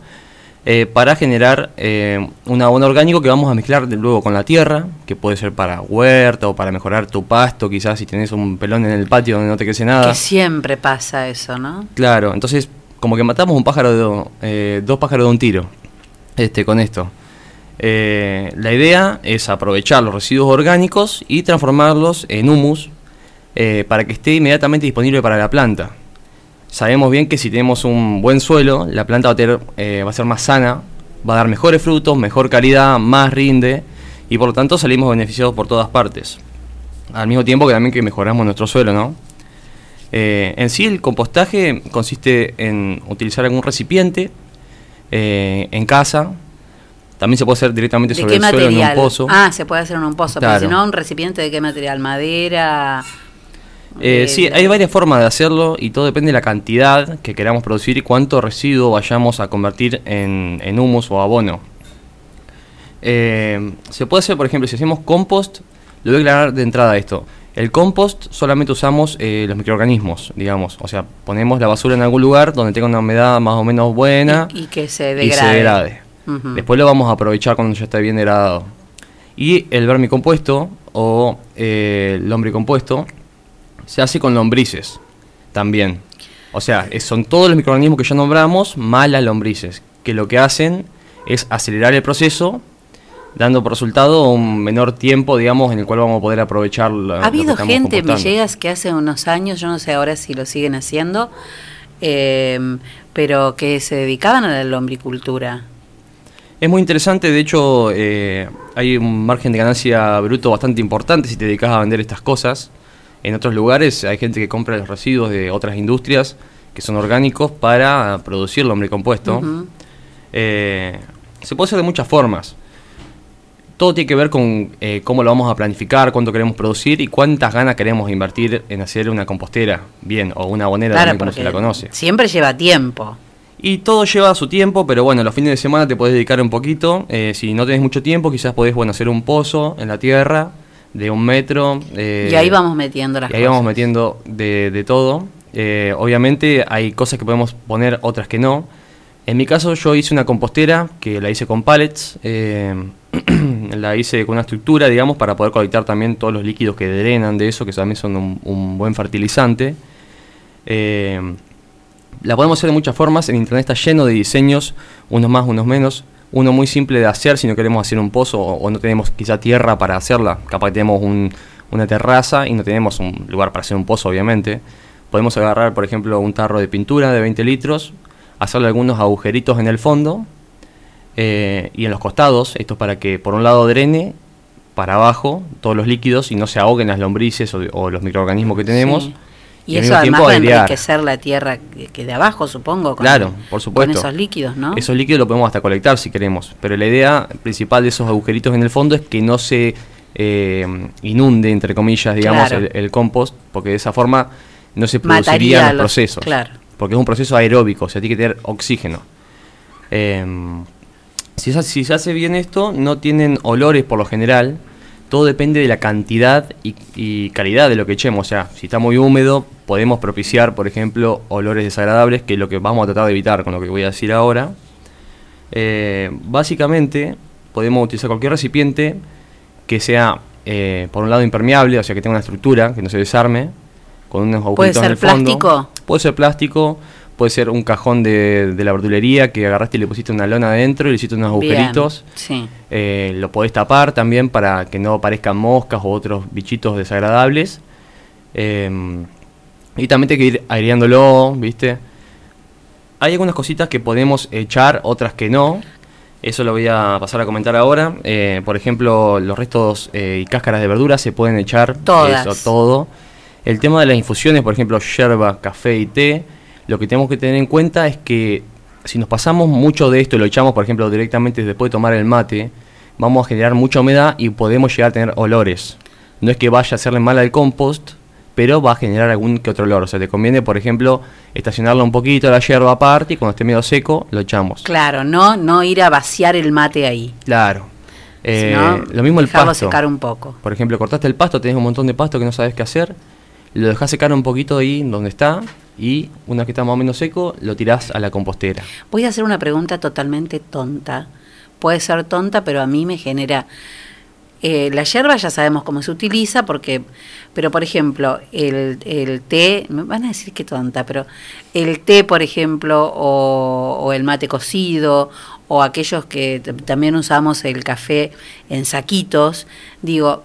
eh, para generar eh, un abono orgánico que vamos a mezclar de- luego con la tierra, que puede ser para huerta o para mejorar tu pasto, quizás si tenés un pelón en el patio donde no te crece nada. Que siempre pasa eso, ¿no? Claro, entonces como que matamos un pájaro de eh, dos pájaros de un tiro este, con esto. Eh, la idea es aprovechar los residuos orgánicos y transformarlos en humus eh, para que esté inmediatamente disponible para la planta. Sabemos bien que si tenemos un buen suelo, la planta va a, tener, eh, va a ser más sana, va a dar mejores frutos, mejor calidad, más rinde y por lo tanto salimos beneficiados por todas partes. Al mismo tiempo que también que mejoramos nuestro suelo, ¿no? Eh, en sí el compostaje consiste en utilizar algún recipiente eh, en casa. También se puede hacer directamente ¿De sobre el suelo en un pozo. Ah, se puede hacer en un pozo, Claro. pero si no, un recipiente de qué material, madera. Eh, sí, hay varias formas de hacerlo y todo depende de la cantidad que queramos producir y cuánto residuo vayamos a convertir en, en humus o abono. Eh, se puede hacer, por ejemplo, si hacemos compost, le voy a aclarar de entrada esto. El compost solamente usamos eh, los microorganismos, digamos. O sea, ponemos la basura en algún lugar donde tenga una humedad más o menos buena y que se y se degrade. Después lo vamos a aprovechar cuando ya esté bien degradado. Y el vermicompuesto o eh, el lombricompuesto se hace con lombrices también. O sea, son todos los microorganismos que ya nombramos más las lombrices, que lo que hacen es acelerar el proceso, dando por resultado un menor tiempo, digamos, en el cual vamos a poder aprovechar la, Ha habido gente en compostando. Villegas que hace unos años, yo no sé ahora si lo siguen haciendo, eh, pero que se dedicaban a la lombricultura. Es muy interesante, de hecho eh, hay un margen de ganancia bruto bastante importante si te dedicas a vender estas cosas. En otros lugares hay gente que compra los residuos de otras industrias que son orgánicos para producir el compuesto. Ujú. Eh, se puede hacer de muchas formas. Todo tiene que ver con eh, cómo lo vamos a planificar, cuánto queremos producir y cuántas ganas queremos invertir en hacer una compostera, bien, o una abonera, Claro, como se la conoce. siempre lleva tiempo. Y todo lleva su tiempo, pero bueno, los fines de semana te podés dedicar un poquito. Eh, si no tenés mucho tiempo, quizás podés bueno, hacer un pozo en la tierra de un metro. eh, y ahí vamos metiendo las y ahí cosas. vamos metiendo de, de todo. Eh, obviamente hay cosas que podemos poner, otras que no. En mi caso yo hice una compostera que la hice con pallets. eh, la hice con una estructura, digamos, para poder colectar también todos los líquidos que drenan de eso, que también son un, un buen fertilizante. La podemos hacer de muchas formas. En internet está lleno de diseños, unos más, unos menos. Uno muy simple de hacer si no queremos hacer un pozo o, no tenemos quizá tierra para hacerla. Capaz que tenemos un- una terraza y no tenemos un lugar para hacer un pozo, obviamente. Podemos agarrar, por ejemplo, un tarro de pintura de 20 litros, hacerle algunos agujeritos en el fondo eh, y en los costados. Esto es para que por un lado drene para abajo todos los líquidos y no se ahoguen las lombrices o, los microorganismos que tenemos. Y eso además tiempo va a airear. enriquecer la tierra que, de abajo, supongo. Con, Claro, por supuesto. Con esos líquidos, ¿no? Esos líquidos lo podemos hasta colectar si queremos, pero la idea principal de esos agujeritos en el fondo es que no se eh, inunde, entre comillas, digamos, Claro. el, el compost, porque de esa forma no se producirían los, los- procesos. claro. Porque es un proceso aeróbico, o sea, tiene que tener oxígeno. Eh, si se hace bien esto, no tienen olores por lo general. Todo depende de la cantidad y, y calidad de lo que echemos. O sea, si está muy húmedo, podemos propiciar, por ejemplo, olores desagradables, que es lo que vamos a tratar de evitar con lo que voy a decir ahora. Eh, básicamente, podemos utilizar cualquier recipiente que sea, eh, por un lado, impermeable, o sea, que tenga una estructura, que no se desarme, con unos ¿Puede en ser el fondo. plástico? Puede ser plástico, puede ser un cajón de, de la verdulería que agarraste y le pusiste una lona adentro y le hiciste unos Bien, agujeritos. Sí. Eh, lo podés tapar también para que no aparezcan moscas o otros bichitos desagradables. Eh, y también hay que ir aireándolo, ¿viste? Hay algunas cositas que podemos echar, otras que no. Eso lo voy a pasar a comentar ahora. Eh, por ejemplo, los restos eh, y cáscaras de verduras se pueden echar. Todas. Eso, todo. El tema de las infusiones, por ejemplo, yerba, café y té, lo que tenemos que tener en cuenta es que si nos pasamos mucho de esto y lo echamos, por ejemplo, directamente después de tomar el mate, vamos a generar mucha humedad y podemos llegar a tener olores. No es que vaya a hacerle mal al compost, pero va a generar algún que otro olor. O sea, te conviene, por ejemplo, estacionarlo un poquito la hierba aparte y cuando esté medio seco lo echamos. Claro, no, no ir a vaciar el mate ahí. Claro. Eh, lo mismo el pasto. secar un poco. Por ejemplo, cortaste el pasto, tenés un montón de pasto que no sabes qué hacer, lo dejás secar un poquito ahí donde está y una vez que está más o menos seco, lo tirás a la compostera. Voy a hacer una pregunta totalmente tonta. Puede ser tonta, pero a mí me genera... eh, la yerba ya sabemos cómo se utiliza, porque, pero por ejemplo, el, el té, me van a decir que tonta, pero el té, por ejemplo, o, o el mate cocido, o aquellos que también usamos el café en saquitos, digo,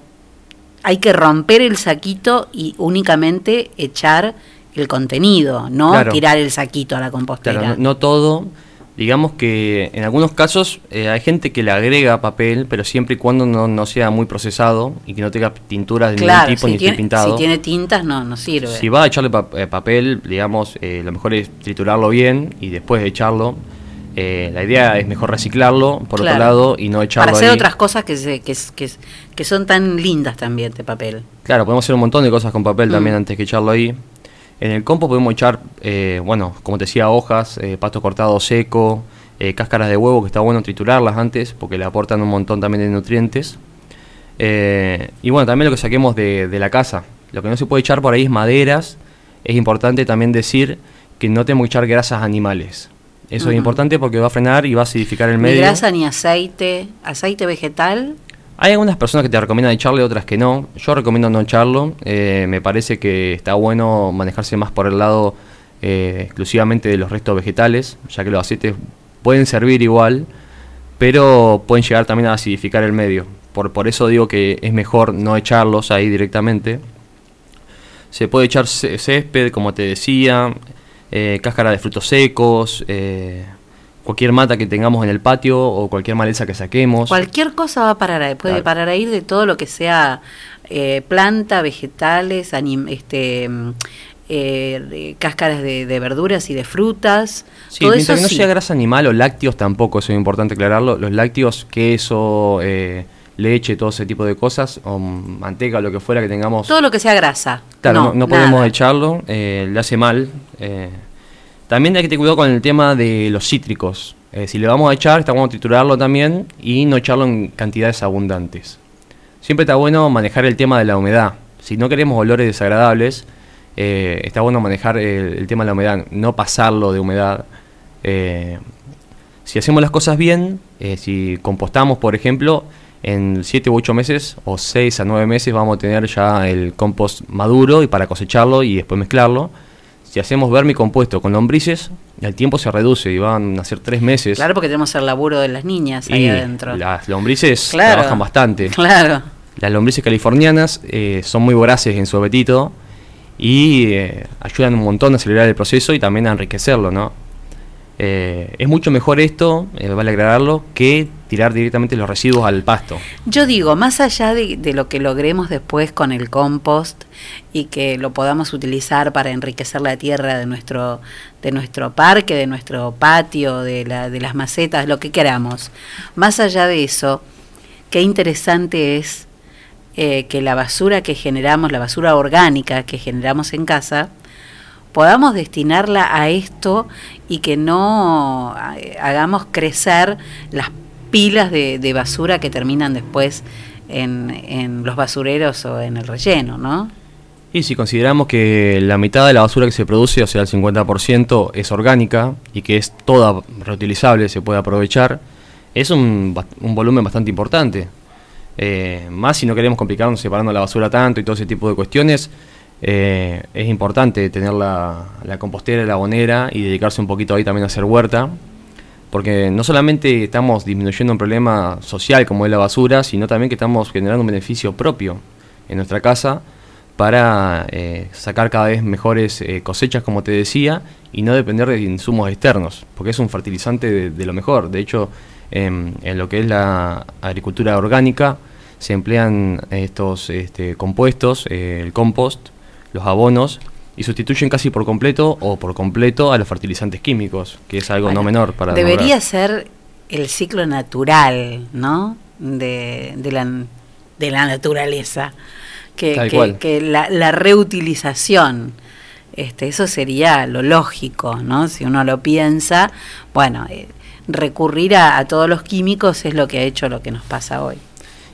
hay que romper el saquito y únicamente echar el contenido, no Claro. tirar el saquito a la compostera. Claro, no, no todo. Digamos que en algunos casos eh, hay gente que le agrega papel, pero siempre y cuando no, no sea muy procesado y que no tenga tinturas de Claro, ningún tipo si ni esté pintado. si tiene tintas no, no sirve. Si va a echarle pa- eh, papel, digamos, eh, lo mejor es triturarlo bien y después de echarlo. Eh, la idea es mejor reciclarlo, por Claro. otro lado, y no echarlo Para hacer ahí. otras cosas que, se- que, que, que son tan lindas también de papel. Claro, podemos hacer un montón de cosas con papel Mm. también antes que echarlo ahí. En el compost podemos echar, eh, bueno, como te decía, hojas, eh, pasto cortado seco, eh, cáscaras de huevo, que está bueno triturarlas antes porque le aportan un montón también de nutrientes. Y bueno, también lo que saquemos de, de la casa. Lo que no se puede echar por ahí es maderas. Es importante también decir que no tenemos que echar grasas animales. Eso es importante porque va a frenar y va a acidificar el Ni medio. grasa ni aceite, aceite vegetal. Hay algunas personas que te recomiendan echarle, otras que no. Yo recomiendo no echarlo. Eh, me parece que está bueno manejarse más por el lado eh, exclusivamente de los restos vegetales, ya que los aceites pueden servir igual, pero pueden llegar también a acidificar el medio. Por, por eso digo que es mejor no echarlos ahí directamente. Se puede echar césped, como te decía, eh, cáscara de frutos secos, eh, cualquier mata que tengamos en el patio o cualquier maleza que saquemos. Cualquier cosa va a parar ahí, puede Claro. parar ahí de todo lo que sea eh, planta, vegetales, anim- este, mm, eh, cáscaras de, de verduras y de frutas. Sí, todo mientras eso que no sí. sea grasa animal o lácteos tampoco, eso es importante aclararlo. Los lácteos, queso, eh, leche, todo ese tipo de cosas, o manteca, lo que fuera que tengamos. Todo lo que sea grasa. Claro, no, no podemos echarlo, eh, le hace mal. eh. También hay que tener cuidado con el tema de los cítricos. Eh, si le vamos a echar, está bueno triturarlo también y no echarlo en cantidades abundantes. Siempre está bueno manejar el tema de la humedad. Si no queremos olores desagradables, está bueno manejar el, el tema de la humedad, no pasarlo de humedad. Si hacemos las cosas bien, eh, si compostamos, por ejemplo, en 7 u 8 meses o 6 a 9 meses vamos a tener ya el compost maduro y para cosecharlo y después mezclarlo. Si hacemos vermicompuesto con lombrices, el tiempo se reduce y van a ser 3 meses. Claro, porque tenemos el laburo de las niñas ahí Y adentro. Las lombrices Claro. trabajan bastante. Claro. Las lombrices californianas eh, son muy voraces en su apetito y eh, ayudan un montón a acelerar el proceso y también a enriquecerlo, ¿no? Eh, es mucho mejor esto, eh, vale aclararlo, que tirar directamente los residuos al pasto. Yo digo, más allá de, lo que logremos después con el compost y que lo podamos utilizar para enriquecer la tierra de nuestro, de nuestro parque, de nuestro patio, de, la, de las macetas, lo que queramos, más allá de eso, qué interesante es eh, que la basura que generamos, la basura orgánica que generamos en casa, podamos destinarla a esto y que no eh, hagamos crecer las pilas de, basura que terminan después en, los basureros o en el relleno, ¿no? Y si consideramos que la mitad de la basura que se produce, o sea, el 50%, es orgánica y que es toda reutilizable, se puede aprovechar, es un, un volumen bastante importante. Eh, más si no queremos complicarnos separando la basura tanto y todo ese tipo de cuestiones, eh, es importante tener la, la compostera la bonera y dedicarse un poquito ahí también a hacer huerta, porque no solamente estamos disminuyendo un problema social como es la basura, sino también que estamos generando un beneficio propio en nuestra casa para eh, sacar cada vez mejores eh, cosechas, como te decía, y no depender de insumos externos, porque es un fertilizante de, lo mejor. De hecho, en, en lo que es la agricultura orgánica, se emplean estos este, compuestos, el compost, los abonos, y sustituyen casi por completo o por completo a los fertilizantes químicos, que es algo no menor para Debería nombrar. ser el ciclo natural, ¿no? de, de la, de la naturaleza, que, que la, la reutilización. Este, eso sería lo lógico, ¿no? Si uno lo piensa, bueno, eh, recurrir a, a todos los químicos es lo que ha hecho lo que nos pasa hoy.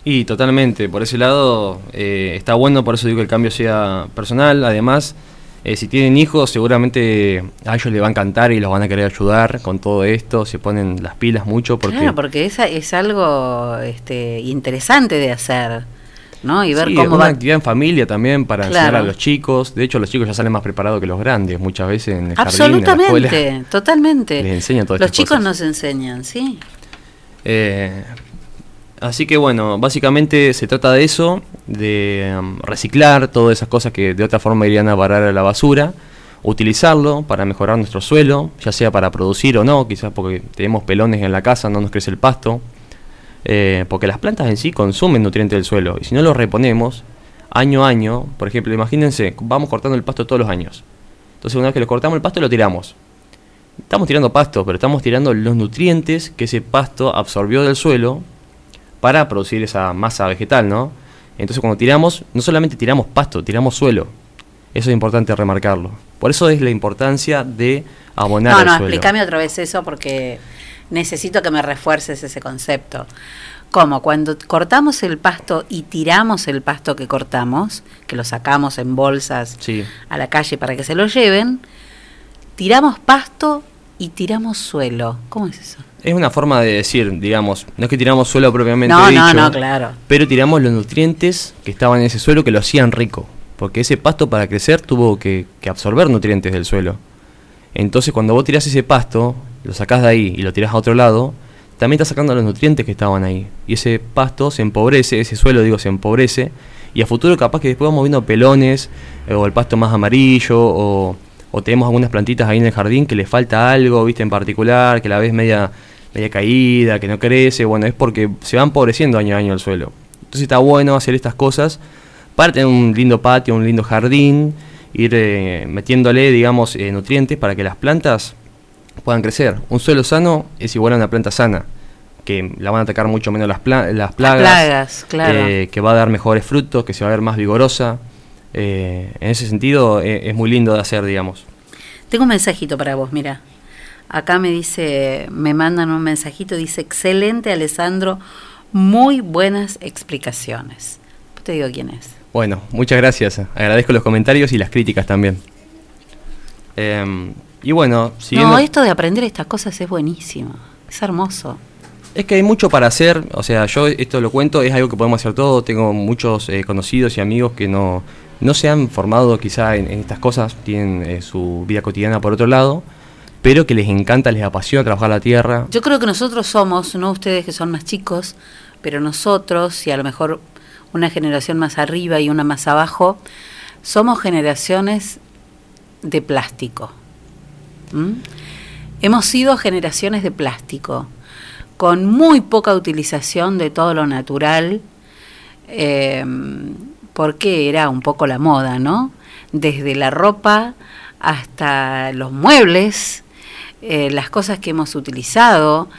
Y totalmente, por ese lado eh, está bueno, por eso digo que el cambio sea personal. Además, eh, si tienen hijos, seguramente a ellos les va a encantar y los van a querer ayudar con todo esto. Se ponen las pilas mucho porque, Claro, porque esa es algo este, interesante de hacer, ¿no? Y ver Sí, cómo una va. actividad en familia también para enseñar Claro. a los chicos. De hecho, los chicos ya salen más preparados que los grandes muchas veces en el jardín, en la escuela. Absolutamente, totalmente. Les enseñan todas Los estas chicos cosas. nos enseñan, sí. Eh, así que bueno, básicamente se trata de eso, de um, reciclar todas esas cosas que de otra forma irían a parar a la basura, utilizarlo para mejorar nuestro suelo, ya sea para producir o no, quizás porque tenemos pelones en la casa, no nos crece el pasto, eh, porque las plantas en sí consumen nutrientes del suelo y si no los reponemos año a año, por ejemplo, imagínense, vamos cortando el pasto todos los años. Entonces una vez que lo cortamos el pasto lo tiramos. Estamos tirando pasto, pero estamos tirando los nutrientes que ese pasto absorbió del suelo para producir esa masa vegetal, ¿no? Entonces cuando tiramos, no solamente tiramos pasto, tiramos suelo. Eso es importante remarcarlo. Por eso es la importancia de abonar No, el no, suelo. explícame otra vez eso porque necesito que me refuerces ese concepto. Como cuando cortamos el pasto y tiramos el pasto que cortamos, que lo sacamos en bolsas Sí. a la calle para que se lo lleven, tiramos pasto y tiramos suelo. ¿Cómo es eso? Es una forma de decir, digamos, no es que tiramos suelo propiamente No, dicho, no, no, claro. pero tiramos los nutrientes que estaban en ese suelo que lo hacían rico, porque ese pasto para crecer tuvo que, que absorber nutrientes del suelo. Entonces cuando vos tirás ese pasto, lo sacás de ahí y lo tirás a otro lado, también estás sacando los nutrientes que estaban ahí. Y ese pasto se empobrece, ese suelo digo se empobrece, y a futuro capaz que después vamos viendo pelones, eh, o el pasto más amarillo, o, o tenemos algunas plantitas ahí en el jardín que le falta algo, viste, en particular, que la ves media, media caída, que no crece, bueno, es porque se va empobreciendo año a año el suelo. Entonces está bueno hacer estas cosas para tener un lindo patio, un lindo jardín, ir eh, metiéndole, digamos, eh, nutrientes para que las plantas puedan crecer. Un suelo sano es igual a una planta sana, que la van a atacar mucho menos las, pla- las plagas, plagas, claro. eh, que va a dar mejores frutos, que se va a ver más vigorosa. En ese sentido eh, es muy lindo de hacer, digamos. Tengo un mensajito para vos, mira. Acá me dice, me mandan un mensajito, dice, excelente Alessandro, muy buenas explicaciones. Te digo quién es. Bueno, muchas gracias. Agradezco los comentarios y las críticas también. Em, y bueno, siguiendo... No, esto de aprender estas cosas es buenísimo, es hermoso. Es que hay mucho para hacer, o sea, yo esto lo cuento, es algo que podemos hacer todos, tengo muchos eh, conocidos y amigos que no, no se han formado quizá en, en estas cosas, tienen eh, su vida cotidiana por otro lado, pero que les encanta, les apasiona trabajar la tierra. Yo creo que nosotros somos, no ustedes que son más chicos, pero nosotros, y a lo mejor una generación más arriba y una más abajo, somos generaciones de plástico. Hemos sido generaciones de plástico, con muy poca utilización de todo lo natural, eh, porque era un poco la moda, ¿no? Desde la ropa hasta los muebles, eh, las cosas que hemos utilizado,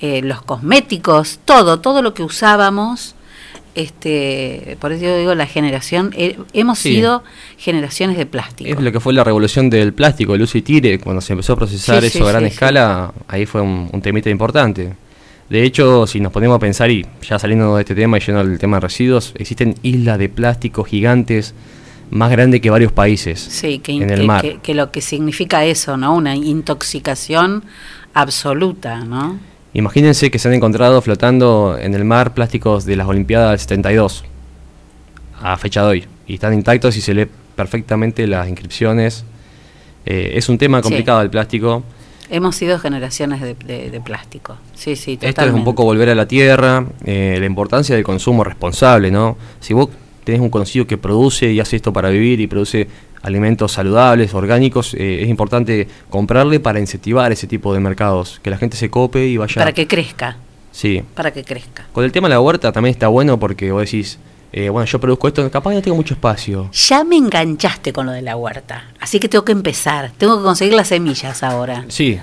eh, los cosméticos, todo, todo lo que usábamos. Este, por eso yo digo la generación, eh, hemos Sí. sido generaciones de plástico. Es lo que fue la revolución del plástico, el uso y tire, cuando se empezó a procesar Sí, eso sí, a gran escala, ahí fue un, un temita importante. De hecho, si nos ponemos a pensar, y ya saliendo de este tema y yendo al tema de residuos, existen islas de plástico gigantes más grandes que varios países Sí, que, en el mar. que- que lo que significa eso, ¿no? Una intoxicación absoluta, ¿no? Imagínense que se han encontrado flotando en el mar plásticos de las Olimpiadas del 72 a fecha de hoy y están intactos y se lee perfectamente las inscripciones. Eh, es un tema Sí. complicado el plástico. Hemos sido generaciones de, de- de plástico. Sí, sí, Esto es totalmente. un poco volver a la tierra, eh, la importancia del consumo responsable, ¿no? Si vos tenés un conocido que produce y hace esto para vivir y produce alimentos saludables, orgánicos, eh, es importante comprarle para incentivar ese tipo de mercados, que la gente se cope y vaya... Para que crezca, Sí. para que crezca. Con el tema de la huerta también está bueno porque vos decís, eh, bueno, yo produzco esto, capaz que no tengo mucho espacio. Ya me enganchaste con lo de la huerta, así que tengo que empezar, tengo que conseguir las semillas ahora. Sí,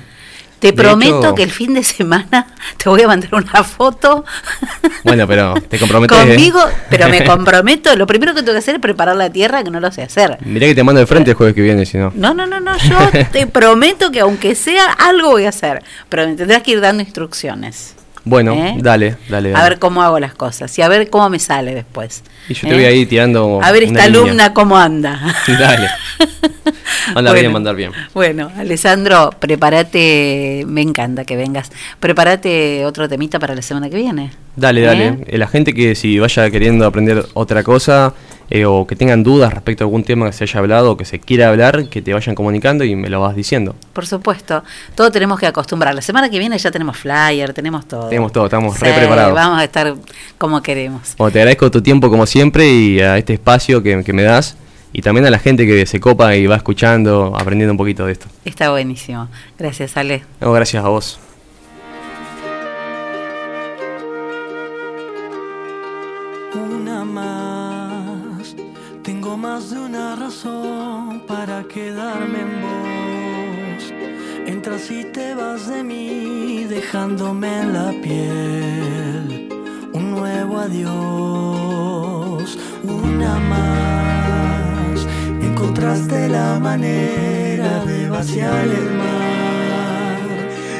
Te De prometo hecho- que el fin de semana te voy a mandar una foto Bueno, pero te comprometes. ¿eh? conmigo, pero me comprometo, lo primero que tengo que hacer es preparar la tierra, que no lo sé hacer. Mirá que te mando de frente el jueves que viene, si no. No, no, no, no, yo te prometo que aunque sea algo voy a hacer, pero me tendrás que ir dando instrucciones. Bueno, ¿Eh? dale, dale. A ver cómo hago las cosas y a ver cómo me sale después. y yo ¿eh? te voy a ir tirando. A ver esta línea. alumna cómo anda. Dale. Anda Bueno. bien, mandar bien. Bueno, Alessandro, prepárate, me encanta que vengas. Prepárate otro temita para la semana que viene. Dale, ¿Eh? dale. Eh, La gente que si vaya queriendo aprender otra cosa eh, o que tengan dudas respecto a algún tema que se haya hablado o que se quiera hablar, que te vayan comunicando y me lo vas diciendo. Por supuesto, todo tenemos que acostumbrar. La semana que viene ya tenemos flyer, tenemos todo. Tenemos todo, estamos Sí, re preparados. Vamos a estar como queremos. Bueno, te agradezco tu tiempo como siempre y a este espacio que, que me das y también a la gente que se copa y va escuchando, aprendiendo un poquito de esto. Está buenísimo. Gracias, Ale. No, gracias a vos. Para quedarme en vos. Entras y te vas de mí, dejándome en la piel un nuevo adiós. Una más, encontraste la manera de vaciar el mar.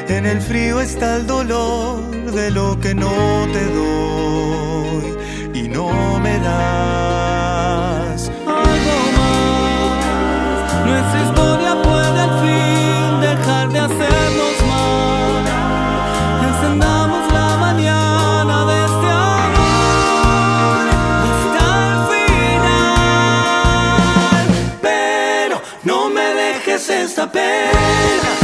En el frío está el dolor de lo que no te doy y no me das pena,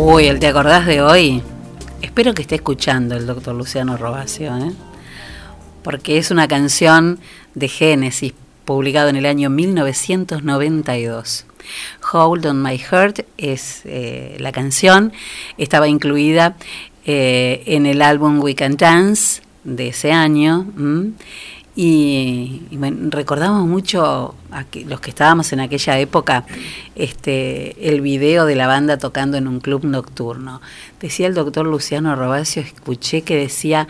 Uy, el ¿te acordás de hoy? Espero que esté escuchando el doctor Luciano Robacio, ¿eh? porque es una canción de Génesis, publicado en el año 1992. Hold on My Heart es eh, la canción, estaba incluida eh, en el álbum We Can Dance de ese año. Y, bueno, recordamos mucho, los que estábamos en aquella época, este, el video de la banda tocando en un club nocturno. Decía el doctor Luciano Robacio, escuché que decía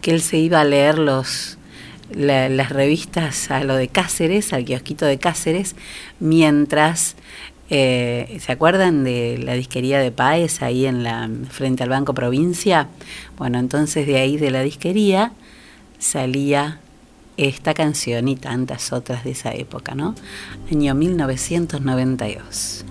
que él se iba a leer los, la- las revistas a lo de Cáceres, al kiosquito de Cáceres, mientras, eh, ¿se acuerdan de la disquería de Paez ahí en la, frente al Banco Provincia? Bueno, entonces de ahí de la disquería salía esta canción y tantas otras de esa época, ¿no? Año 1992.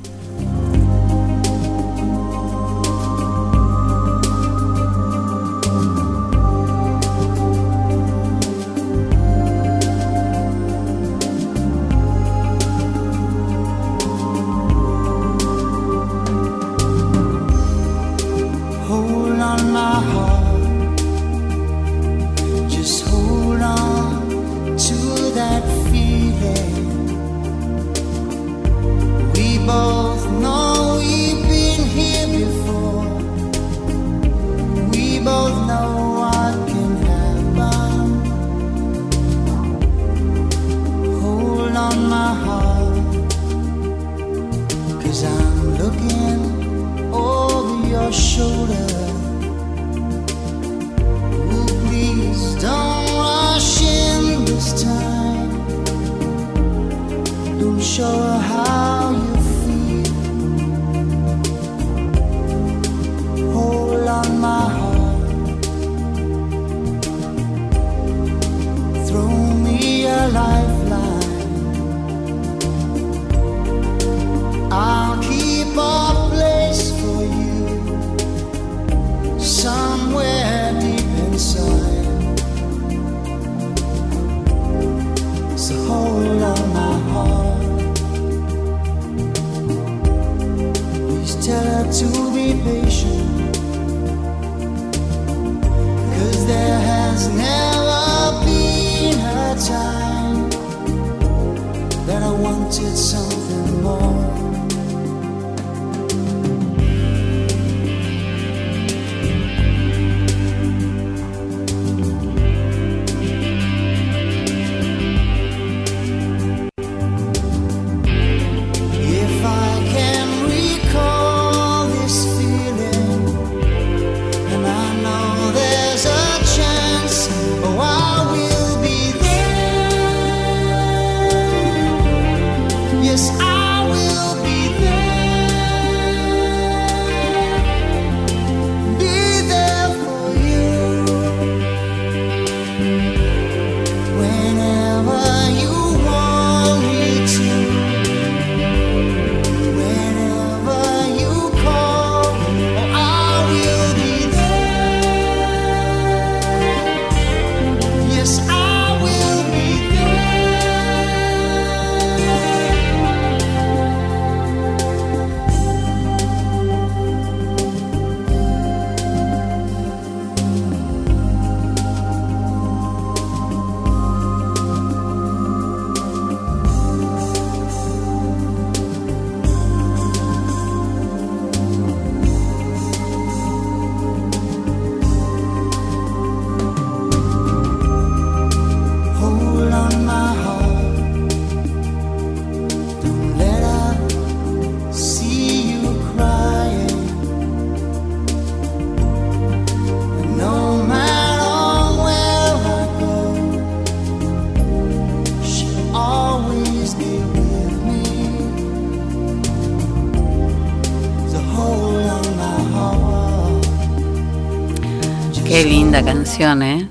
Canción, ¿eh?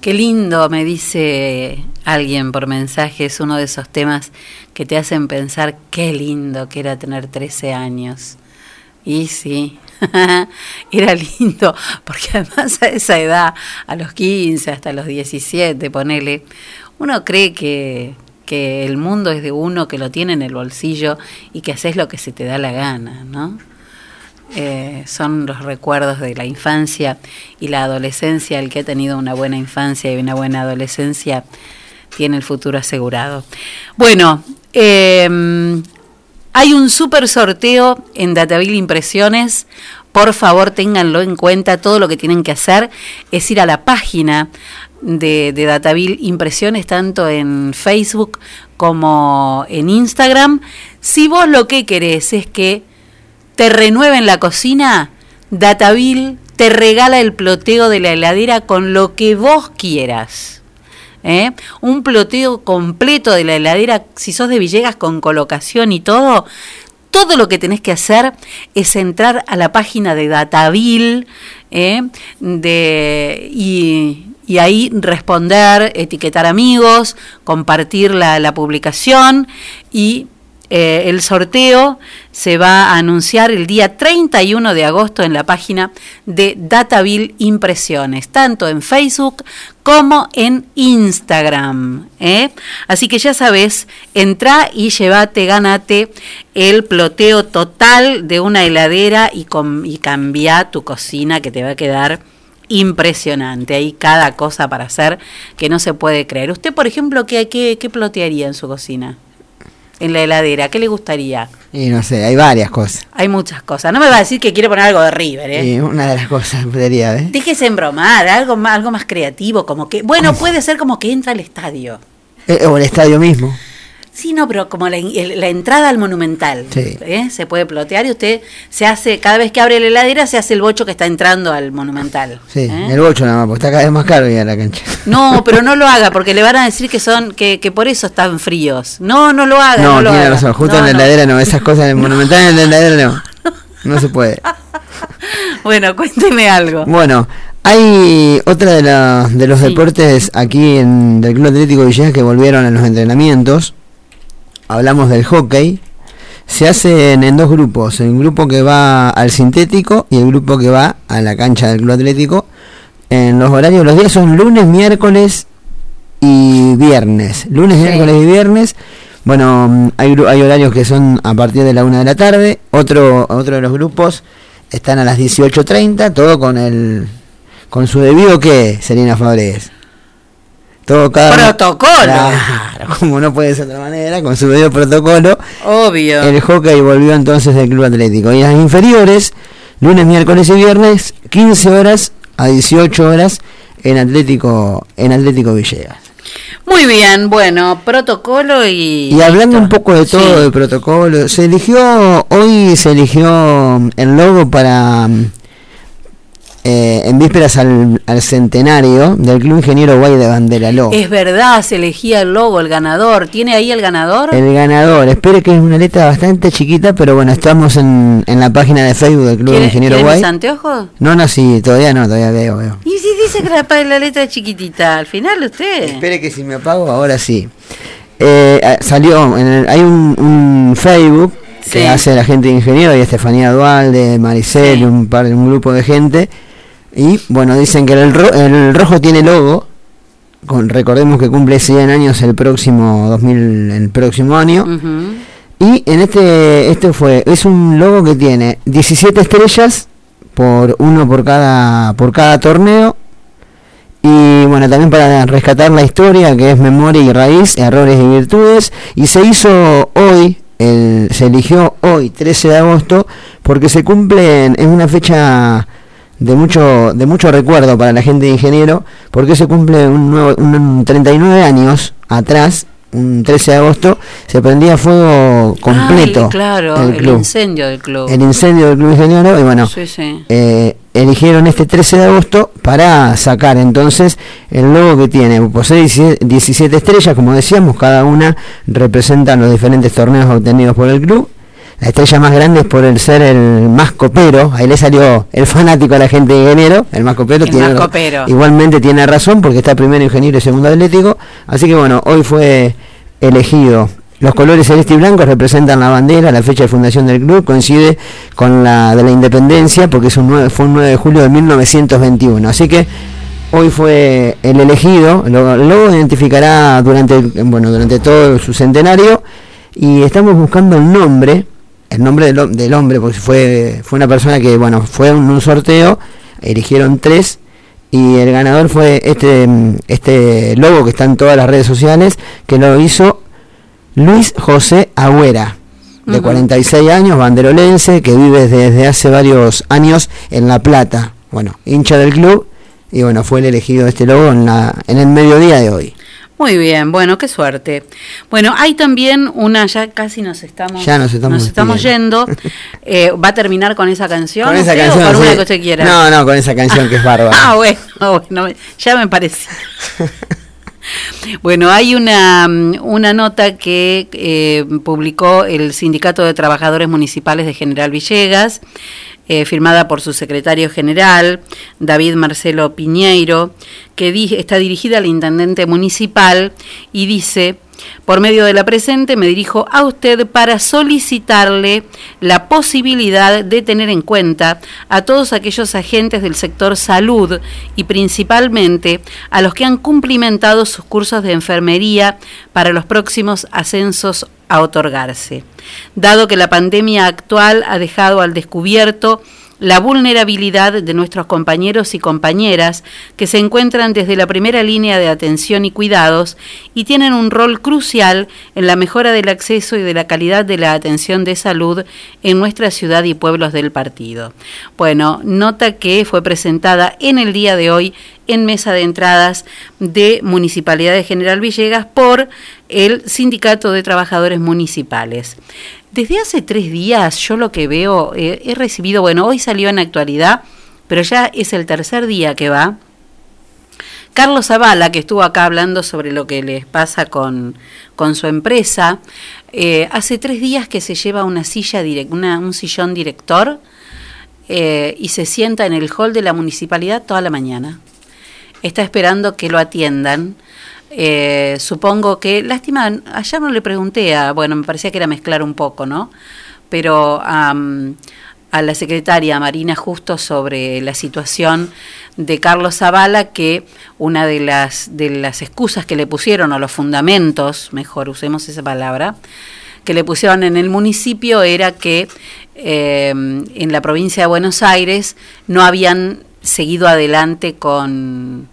Qué lindo, me dice alguien por mensaje, es uno de esos temas que te hacen pensar qué lindo que era tener 13 años. Y sí, era lindo, porque además a esa edad, a los 15, hasta los 17, ponele, uno cree que, que el mundo es de uno, que lo tiene en el bolsillo y que haces lo que se te da la gana, ¿no? Eh, son los recuerdos de la infancia y la adolescencia. El que ha tenido una buena infancia y una buena adolescencia tiene el futuro asegurado. Bueno, eh, hay un super sorteo en Dataville Impresiones. Por favor, ténganlo en cuenta. Todo lo que tienen que hacer es ir a la página de, de Impresiones, tanto en Facebook como en Instagram. Si vos lo que querés es que te renueven la cocina, Dataville te regala el ploteo de la heladera con lo que vos quieras. ¿eh? Un ploteo completo de la heladera, si sos de Villegas con colocación y todo, todo lo que tenés que hacer es entrar a la página de Dataville ¿eh? y, ahí responder, etiquetar amigos, compartir la publicación y eh, el sorteo se va a anunciar el día 31 de agosto en la página de Dataville Impresiones, tanto en Facebook como en Instagram. ¿eh? Así que ya sabes, entra y llévate, ganate el ploteo total de una heladera y cambia tu cocina que te va a quedar impresionante. Hay cada cosa para hacer que no se puede creer. ¿Usted, por ejemplo, qué, qué, qué plotearía en su cocina? En la heladera, ¿qué le gustaría? Y no sé, hay varias cosas. Hay muchas cosas. No me va a decir que quiere poner algo de River, ¿eh? Y una de las cosas podría, ¿eh? Déjese embromar, algo más, algo más creativo, como que, bueno, puede ser como que entra al estadio. Eh, O el estadio mismo. Sí, no, pero como la, la entrada al monumental, Sí. ¿eh? se puede plotear y usted se hace, cada vez que abre la heladera se hace el bocho que está entrando al monumental. Sí, ¿eh? el bocho nada más, porque está cada vez más caro ir a la cancha. No, pero no lo haga porque le van a decir que son que, que por eso están fríos. No, no lo haga. No, No, lo tiene haga. razón, justo No, en la heladera no, esas cosas en el monumental en la heladera no. No se puede. Bueno, cuénteme algo. Bueno, hay otra de, la- de los deportes aquí en del Club Atlético Villegas que volvieron a los entrenamientos. Hablamos del hockey. Se hacen en dos grupos, el grupo que va al sintético y el grupo que va a la cancha del Club Atlético. En los horarios, los días son lunes, miércoles y viernes. Lunes, Sí. miércoles y viernes. Bueno, mm, hay, hay horarios que son a partir de la una de la tarde. Otro, otro de los grupos están a las 18.30, todo con el con su debido que, Selena Fabres. Todo cada Protocolo. Claro, como no puede ser de otra manera, con su debido protocolo. Obvio. El hockey volvió entonces del Club Atlético. Y las inferiores, lunes, miércoles y viernes, 15 horas a 18 horas en Atlético, en Atlético Villegas. Muy bien, bueno, protocolo y... Y hablando un poco de todo, Sí. de protocolo, se eligió, hoy se eligió el logo para, eh, en vísperas al, al centenario del Club Ingeniero Guay de Bandera Logo. Es verdad, se elegía el logo, el ganador. ¿Tiene ahí el ganador? El ganador, espere que es una letra bastante chiquita, pero bueno, estamos en, en la página de Facebook del Club ¿Quiere- Ingeniero Guay. mis anteojos? No, no, sí, todavía no, todavía veo, veo. Y si dice que la, la letra es chiquitita, al final usted... Espere que si me apago, ahora sí. Eh, ah, salió, en el- hay un, un Facebook que Sí. hace la gente de ingeniero y Estefanía Dualde, Maricel, un par un grupo de gente. Y bueno, dicen que el, ro- el rojo tiene logo. Con, recordemos que cumple 100 años el próximo 2000, el próximo año. Y en este, este fue, es un logo que tiene 17 estrellas por uno por cada, por cada torneo. Y bueno, también para rescatar la historia, que es memoria y raíz, errores y virtudes. Y se hizo hoy, el, se eligió hoy, 13 de agosto, porque se cumple, en- es una fecha de mucho, de mucho recuerdo para la gente de ingeniero, porque se cumple un, nuevo, un 39 años atrás, un 13 de agosto, se prendía fuego completo Ay, claro, el incendio del club. El incendio del club ingeniero, y bueno, Sí, sí. eh, eligieron este 13 de agosto para sacar entonces el logo que tiene, posee 17 17 estrellas, como decíamos, cada una representa los diferentes torneos obtenidos por el club. La estrella más grande es por el ser el más copero, ahí le salió el fanático a la gente de ingeniero, el más copero El tiene más copero. igualmente tiene razón porque está primero ingeniero y segundo atlético, así que bueno, hoy fue elegido. Los colores celeste y blanco representan la bandera, la fecha de fundación del club coincide con la de la independencia porque es un 9, fue un 9 de julio de 1921. Así que hoy fue el elegido, lo, lo identificará durante, bueno, durante todo su centenario y estamos buscando el nombre, el nombre del, hom- del hombre, porque fue, fue una persona que, bueno, fue un, un sorteo, eligieron tres y el ganador fue este, este logo que está en todas las redes sociales, que lo hizo Luis José Agüera, de Ujú. 46 años, banderolense, que vive desde hace varios años en La Plata. Bueno, hincha del club, y bueno, fue el elegido este logo en, la, en el mediodía de hoy. Muy bien, bueno, qué suerte. Bueno, hay también una, ya casi nos estamos, Ya nos estamos yendo. Eh, ¿Va a terminar con esa canción? Con esa usted, canción. O con una que usted quiera. No, no, con esa canción que es bárbara. Ah, bueno, bueno, ya me parecía. Bueno, hay una, una nota que eh, publicó el Sindicato de Trabajadores Municipales de General Villegas, eh, firmada por su secretario general, David Marcelo Piñeiro, que está dirigida al intendente municipal y dice, por medio de la presente me dirijo a usted para solicitarle la posibilidad de tener en cuenta a todos aquellos agentes del sector salud y principalmente a los que han cumplimentado sus cursos de enfermería para los próximos ascensos a otorgarse. Dado que la pandemia actual ha dejado al descubierto la vulnerabilidad de nuestros compañeros y compañeras que se encuentran desde la primera línea de atención y cuidados y tienen un rol crucial en la mejora del acceso y de la calidad de la atención de salud en nuestra ciudad y pueblos del partido. Bueno, nota que fue presentada en el día de hoy en mesa de entradas de Municipalidad de General Villegas por el Sindicato de Trabajadores Municipales. Desde hace tres días yo lo que veo, eh, he recibido, bueno, hoy salió en actualidad, pero ya es el tercer día que va. Carlos Zavala, que estuvo acá hablando sobre lo que les pasa con, con su empresa, eh, hace tres días que se lleva una silla, una, un sillón director eh, y se sienta en el hall de la municipalidad toda la mañana. Está esperando que lo atiendan. Eh, supongo que, lástima, ayer no le pregunté a, bueno, me parecía que era mezclar un poco, ¿no? Pero a la secretaria Marina Justo sobre la situación de Carlos Zavala, que una de las, de las excusas que le pusieron, o los fundamentos, mejor usemos esa palabra, que le pusieron en el municipio era que eh, en la provincia de Buenos Aires no habían seguido adelante con,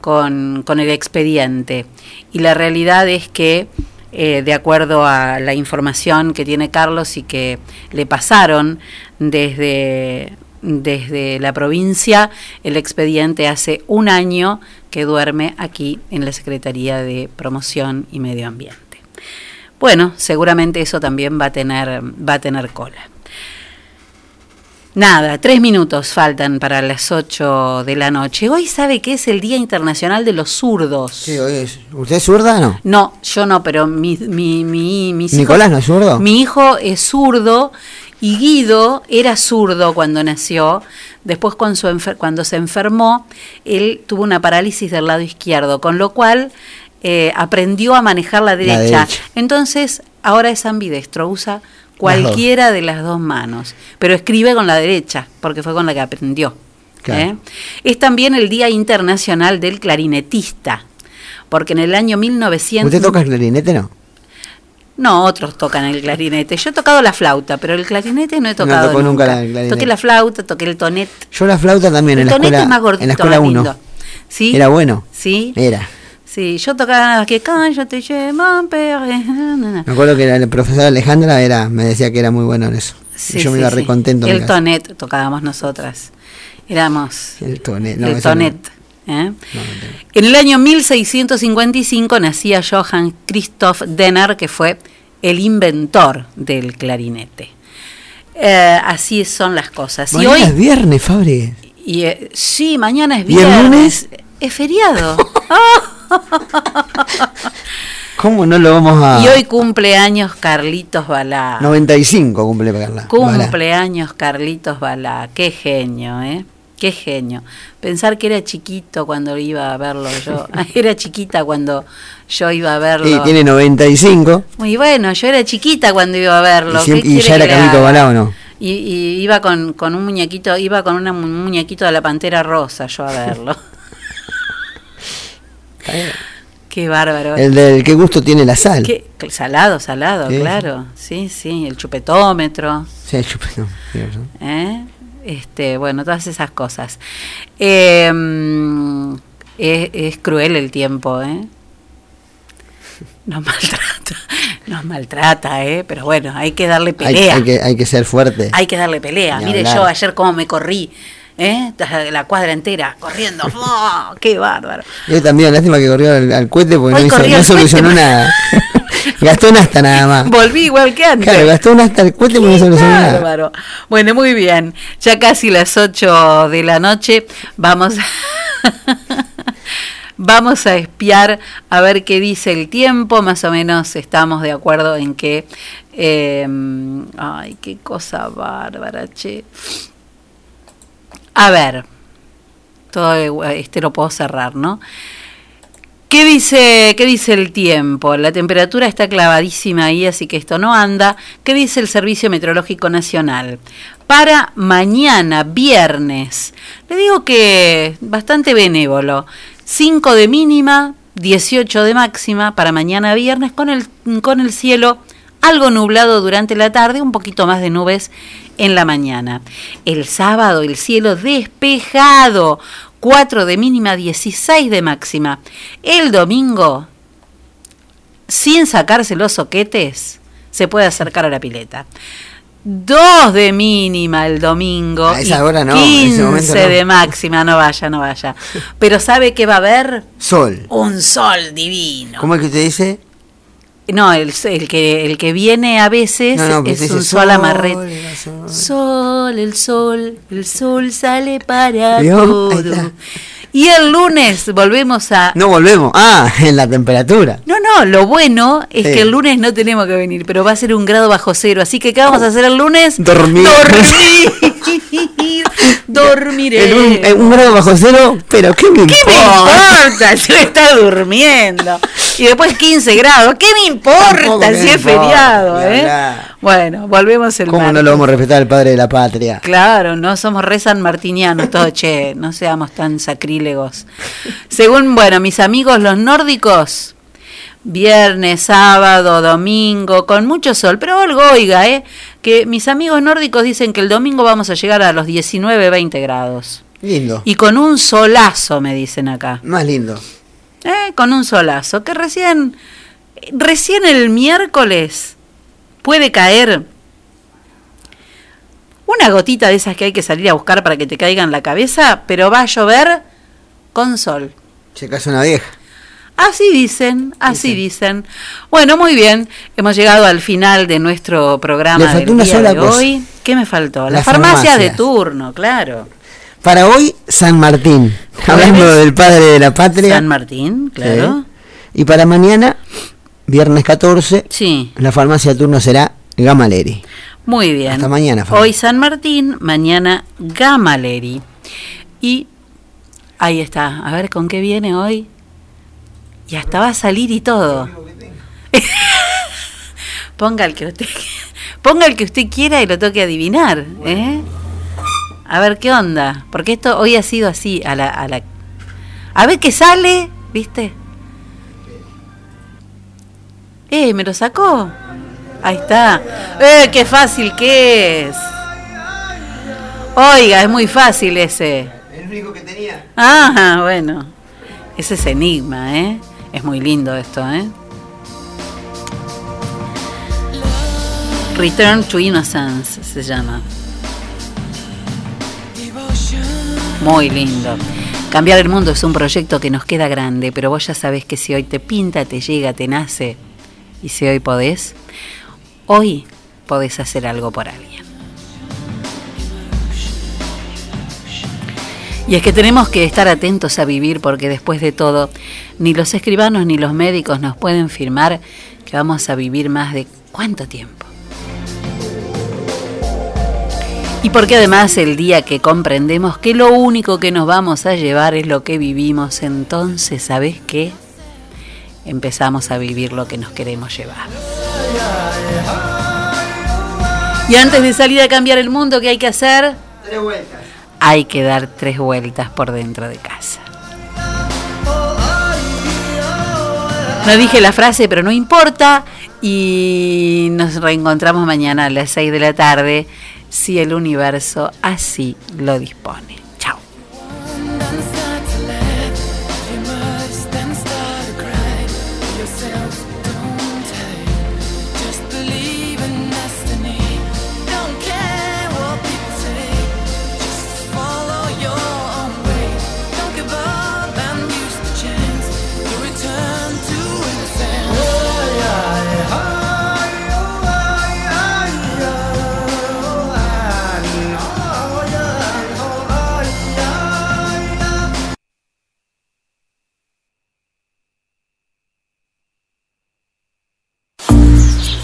con, con el expediente. Y la realidad es que, eh, de acuerdo a la información que tiene Carlos y que le pasaron desde, desde la provincia, el expediente hace un año que duerme aquí en la Secretaría de Promoción y Medio Ambiente. Bueno, seguramente eso también va a tener, va a tener cola. Nada, tres minutos faltan para las ocho de la noche. Hoy sabe que es el Día Internacional de los Zurdos. Sí, hoy es- ¿Usted es zurda o no? No, yo no, pero mi, mi, mi, mis hijos- ¿Nicolás no es zurdo? Mi hijo es zurdo y Guido era zurdo cuando nació. Después cuando, su enfer- cuando se enfermó, él tuvo una parálisis del lado izquierdo, con lo cual eh, aprendió a manejar la derecha. derecha. Entonces, ahora es ambidestro, usa cualquiera de las dos manos, pero escribe con la derecha, porque fue con la que aprendió. Claro. ¿eh? Es también el Día Internacional del Clarinetista, porque en el año 1900... ¿Usted toca el clarinete no? No, otros tocan el clarinete. Yo he tocado la flauta, pero el clarinete no he tocado tocó nunca nunca. el clarinete. Toqué la flauta, toqué el tonet. Yo la flauta también en el la tonet escuela es más gordito, en la escuela más 1. lindo. ¿Sí? Era bueno. Sí. Era. Sí, yo tocaba que quand je père. Me acuerdo que la profesora Alejandra era, me decía que era muy bueno en eso. Sí, y yo me sí, iba sí. re contento. en El tonet tocábamos nosotras. Éramos El tonet. No, el no. tonet. ¿eh? En el año 1655 nacía Johann Christoph Denner, que fue el inventor del clarinete. Eh, así son las cosas. Y Mañana hoy, es viernes, Fabri. y, eh, sí, mañana es ¿Y el viernes. lunes? Es feriado. ¿Cómo no lo vamos a...? Y hoy cumpleaños Carlitos Balá. 95 cumple Carla. Cumpleaños Carlitos Balá. Qué genio, ¿eh? Qué genio. Pensar que era chiquito cuando iba a verlo yo. Era chiquita cuando yo iba a verlo. Y tiene 95. Muy bueno, yo era chiquita cuando iba a verlo. Y, siempre- ¿Qué y quiere ya era que le Carlito haga? Balá o no. Y, y iba con, con un muñequito, iba con un muñequito de la pantera rosa yo a verlo. Qué bárbaro. El del qué gusto tiene la sal. Qué- salado, salado, claro. Sí, sí, el chupetómetro. Sí, el razón. ¿eh? Este, bueno, todas esas cosas. Eh, es, es cruel el tiempo, ¿eh? Nos maltrata, nos maltrata, ¿eh? Pero bueno, hay que darle Hay, pelea. hay que, hay que ser fuerte. Hay que darle pelea. Ni Mire hablar. yo ayer cómo me corrí, ¿eh? La cuadra entera, corriendo. ¡Oh, ¡Qué bárbaro! Yo también, lástima que corrió al, al cohete porque Hoy no, hizo, no solucionó nada. gastó un hasta nada más. Volví igual que antes. Claro, gastó un hasta el cohete porque no solucionó nada. Bárbaro. Bueno, muy bien. Ya casi las 8 de la noche. Vamos a, vamos a espiar a ver qué dice el tiempo. Más o menos estamos de acuerdo en que. eh, ay, qué cosa bárbara, che. A ver. Todo este lo puedo cerrar, ¿no? ¿Qué dice, ¿Qué dice el tiempo? La temperatura está clavadísima ahí, así que esto no anda. ¿Qué dice el Servicio Meteorológico Nacional? Para mañana, viernes, le digo que bastante benévolo. 5 de mínima, 18 de máxima para mañana viernes, con el, con el cielo algo nublado durante la tarde, un poquito más de nubes en la mañana. El sábado el cielo despejado, 4 de mínima, 16 de máxima. El domingo, sin sacarse los soquetes, se puede acercar a la pileta. 2 de mínima el domingo A esa y hora no, en ese 15 momento no. de máxima, no vaya, no vaya. Pero ¿sabe que va a haber? Sol. Un sol divino. ¿Cómo es que usted dice? No, el, el que el que viene a veces No, no, pero es un sol sol, amarrete. Sol, el sol, el sol sale para todo. Y el lunes volvemos a No volvemos. Ah, en la temperatura. no, no, lo bueno es Sí. que el lunes no tenemos que venir, pero va a ser un grado bajo cero. Así que, ¿qué vamos a hacer el lunes? Dormir. Dormir. Dormiré. En un, en un grado bajo cero, pero ¿qué me ¿Qué me importa? importa si está durmiendo? Y después 15 grados. ¿Qué me importa me si es importa, feriado? eh? Bueno, volvemos el ¿Cómo no lo vamos a respetar al padre de la patria? Claro, no somos re sanmartinianos todos, che, no seamos tan sacrílegos. Según, bueno, mis amigos los nórdicos, viernes, sábado, domingo, con mucho sol. Pero algo, oiga, ¿eh? que mis amigos nórdicos dicen que el domingo vamos a llegar a los 19, 20 grados. Lindo. Y con un solazo, me dicen acá. Más lindo. ¿Eh? Con un solazo. Que recién, recién el miércoles puede caer una gotita de esas que hay que salir a buscar para que te caiga en la cabeza, pero va a llover con sol. Se casa una vieja. Así dicen, así dicen. Bueno, muy bien. Hemos llegado al final de nuestro programa del día de cosa. hoy. ¿Qué me faltó? La Las farmacia de farmacias. turno, claro. Para hoy, San Martín. Hablando del padre de la patria. San Martín, claro. Sí. Y para mañana, viernes 14, Sí. la farmacia de turno será Gamaleri. Muy bien. Hasta mañana. Hoy San Martín, mañana Gamaleri. Y ahí está. A ver con qué viene hoy. Y hasta va a salir y todo. ponga el que usted ponga el que usted quiera y lo toque adivinar, ¿eh? A ver qué onda, porque esto hoy ha sido así a la a la a ver qué sale, ¿viste? Eh, me lo sacó. Ahí está. ¡Eh, qué fácil que es! Oiga, es muy fácil ese. El único que tenía. Ah, bueno. Ese es enigma, ¿eh? Es muy lindo esto, ¿eh? Return to Innocence se llama. Muy lindo. Cambiar el mundo es un proyecto que nos queda grande, pero vos ya sabés que si hoy te pinta, te llega, te nace, y si hoy podés, hoy podés hacer algo por alguien. Y es que tenemos que estar atentos a vivir porque después de todo, ni los escribanos ni los médicos nos pueden firmar que vamos a vivir más de cuánto tiempo. Y porque además el día que comprendemos que lo único que nos vamos a llevar es lo que vivimos, entonces, ¿sabes qué? Empezamos a vivir lo que nos queremos llevar. Y antes de salir a cambiar el mundo, ¿qué hay que hacer? Tres vueltas. Hay que dar tres vueltas por dentro de casa. No dije la frase, pero no importa. Y nos reencontramos mañana a las 6 de la tarde, si el universo así lo dispone.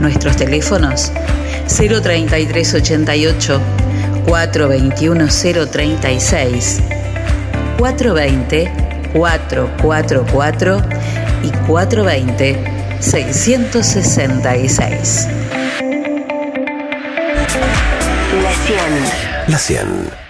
Nuestros teléfonos 03388 421 036 420 444 y 420 666. La 100.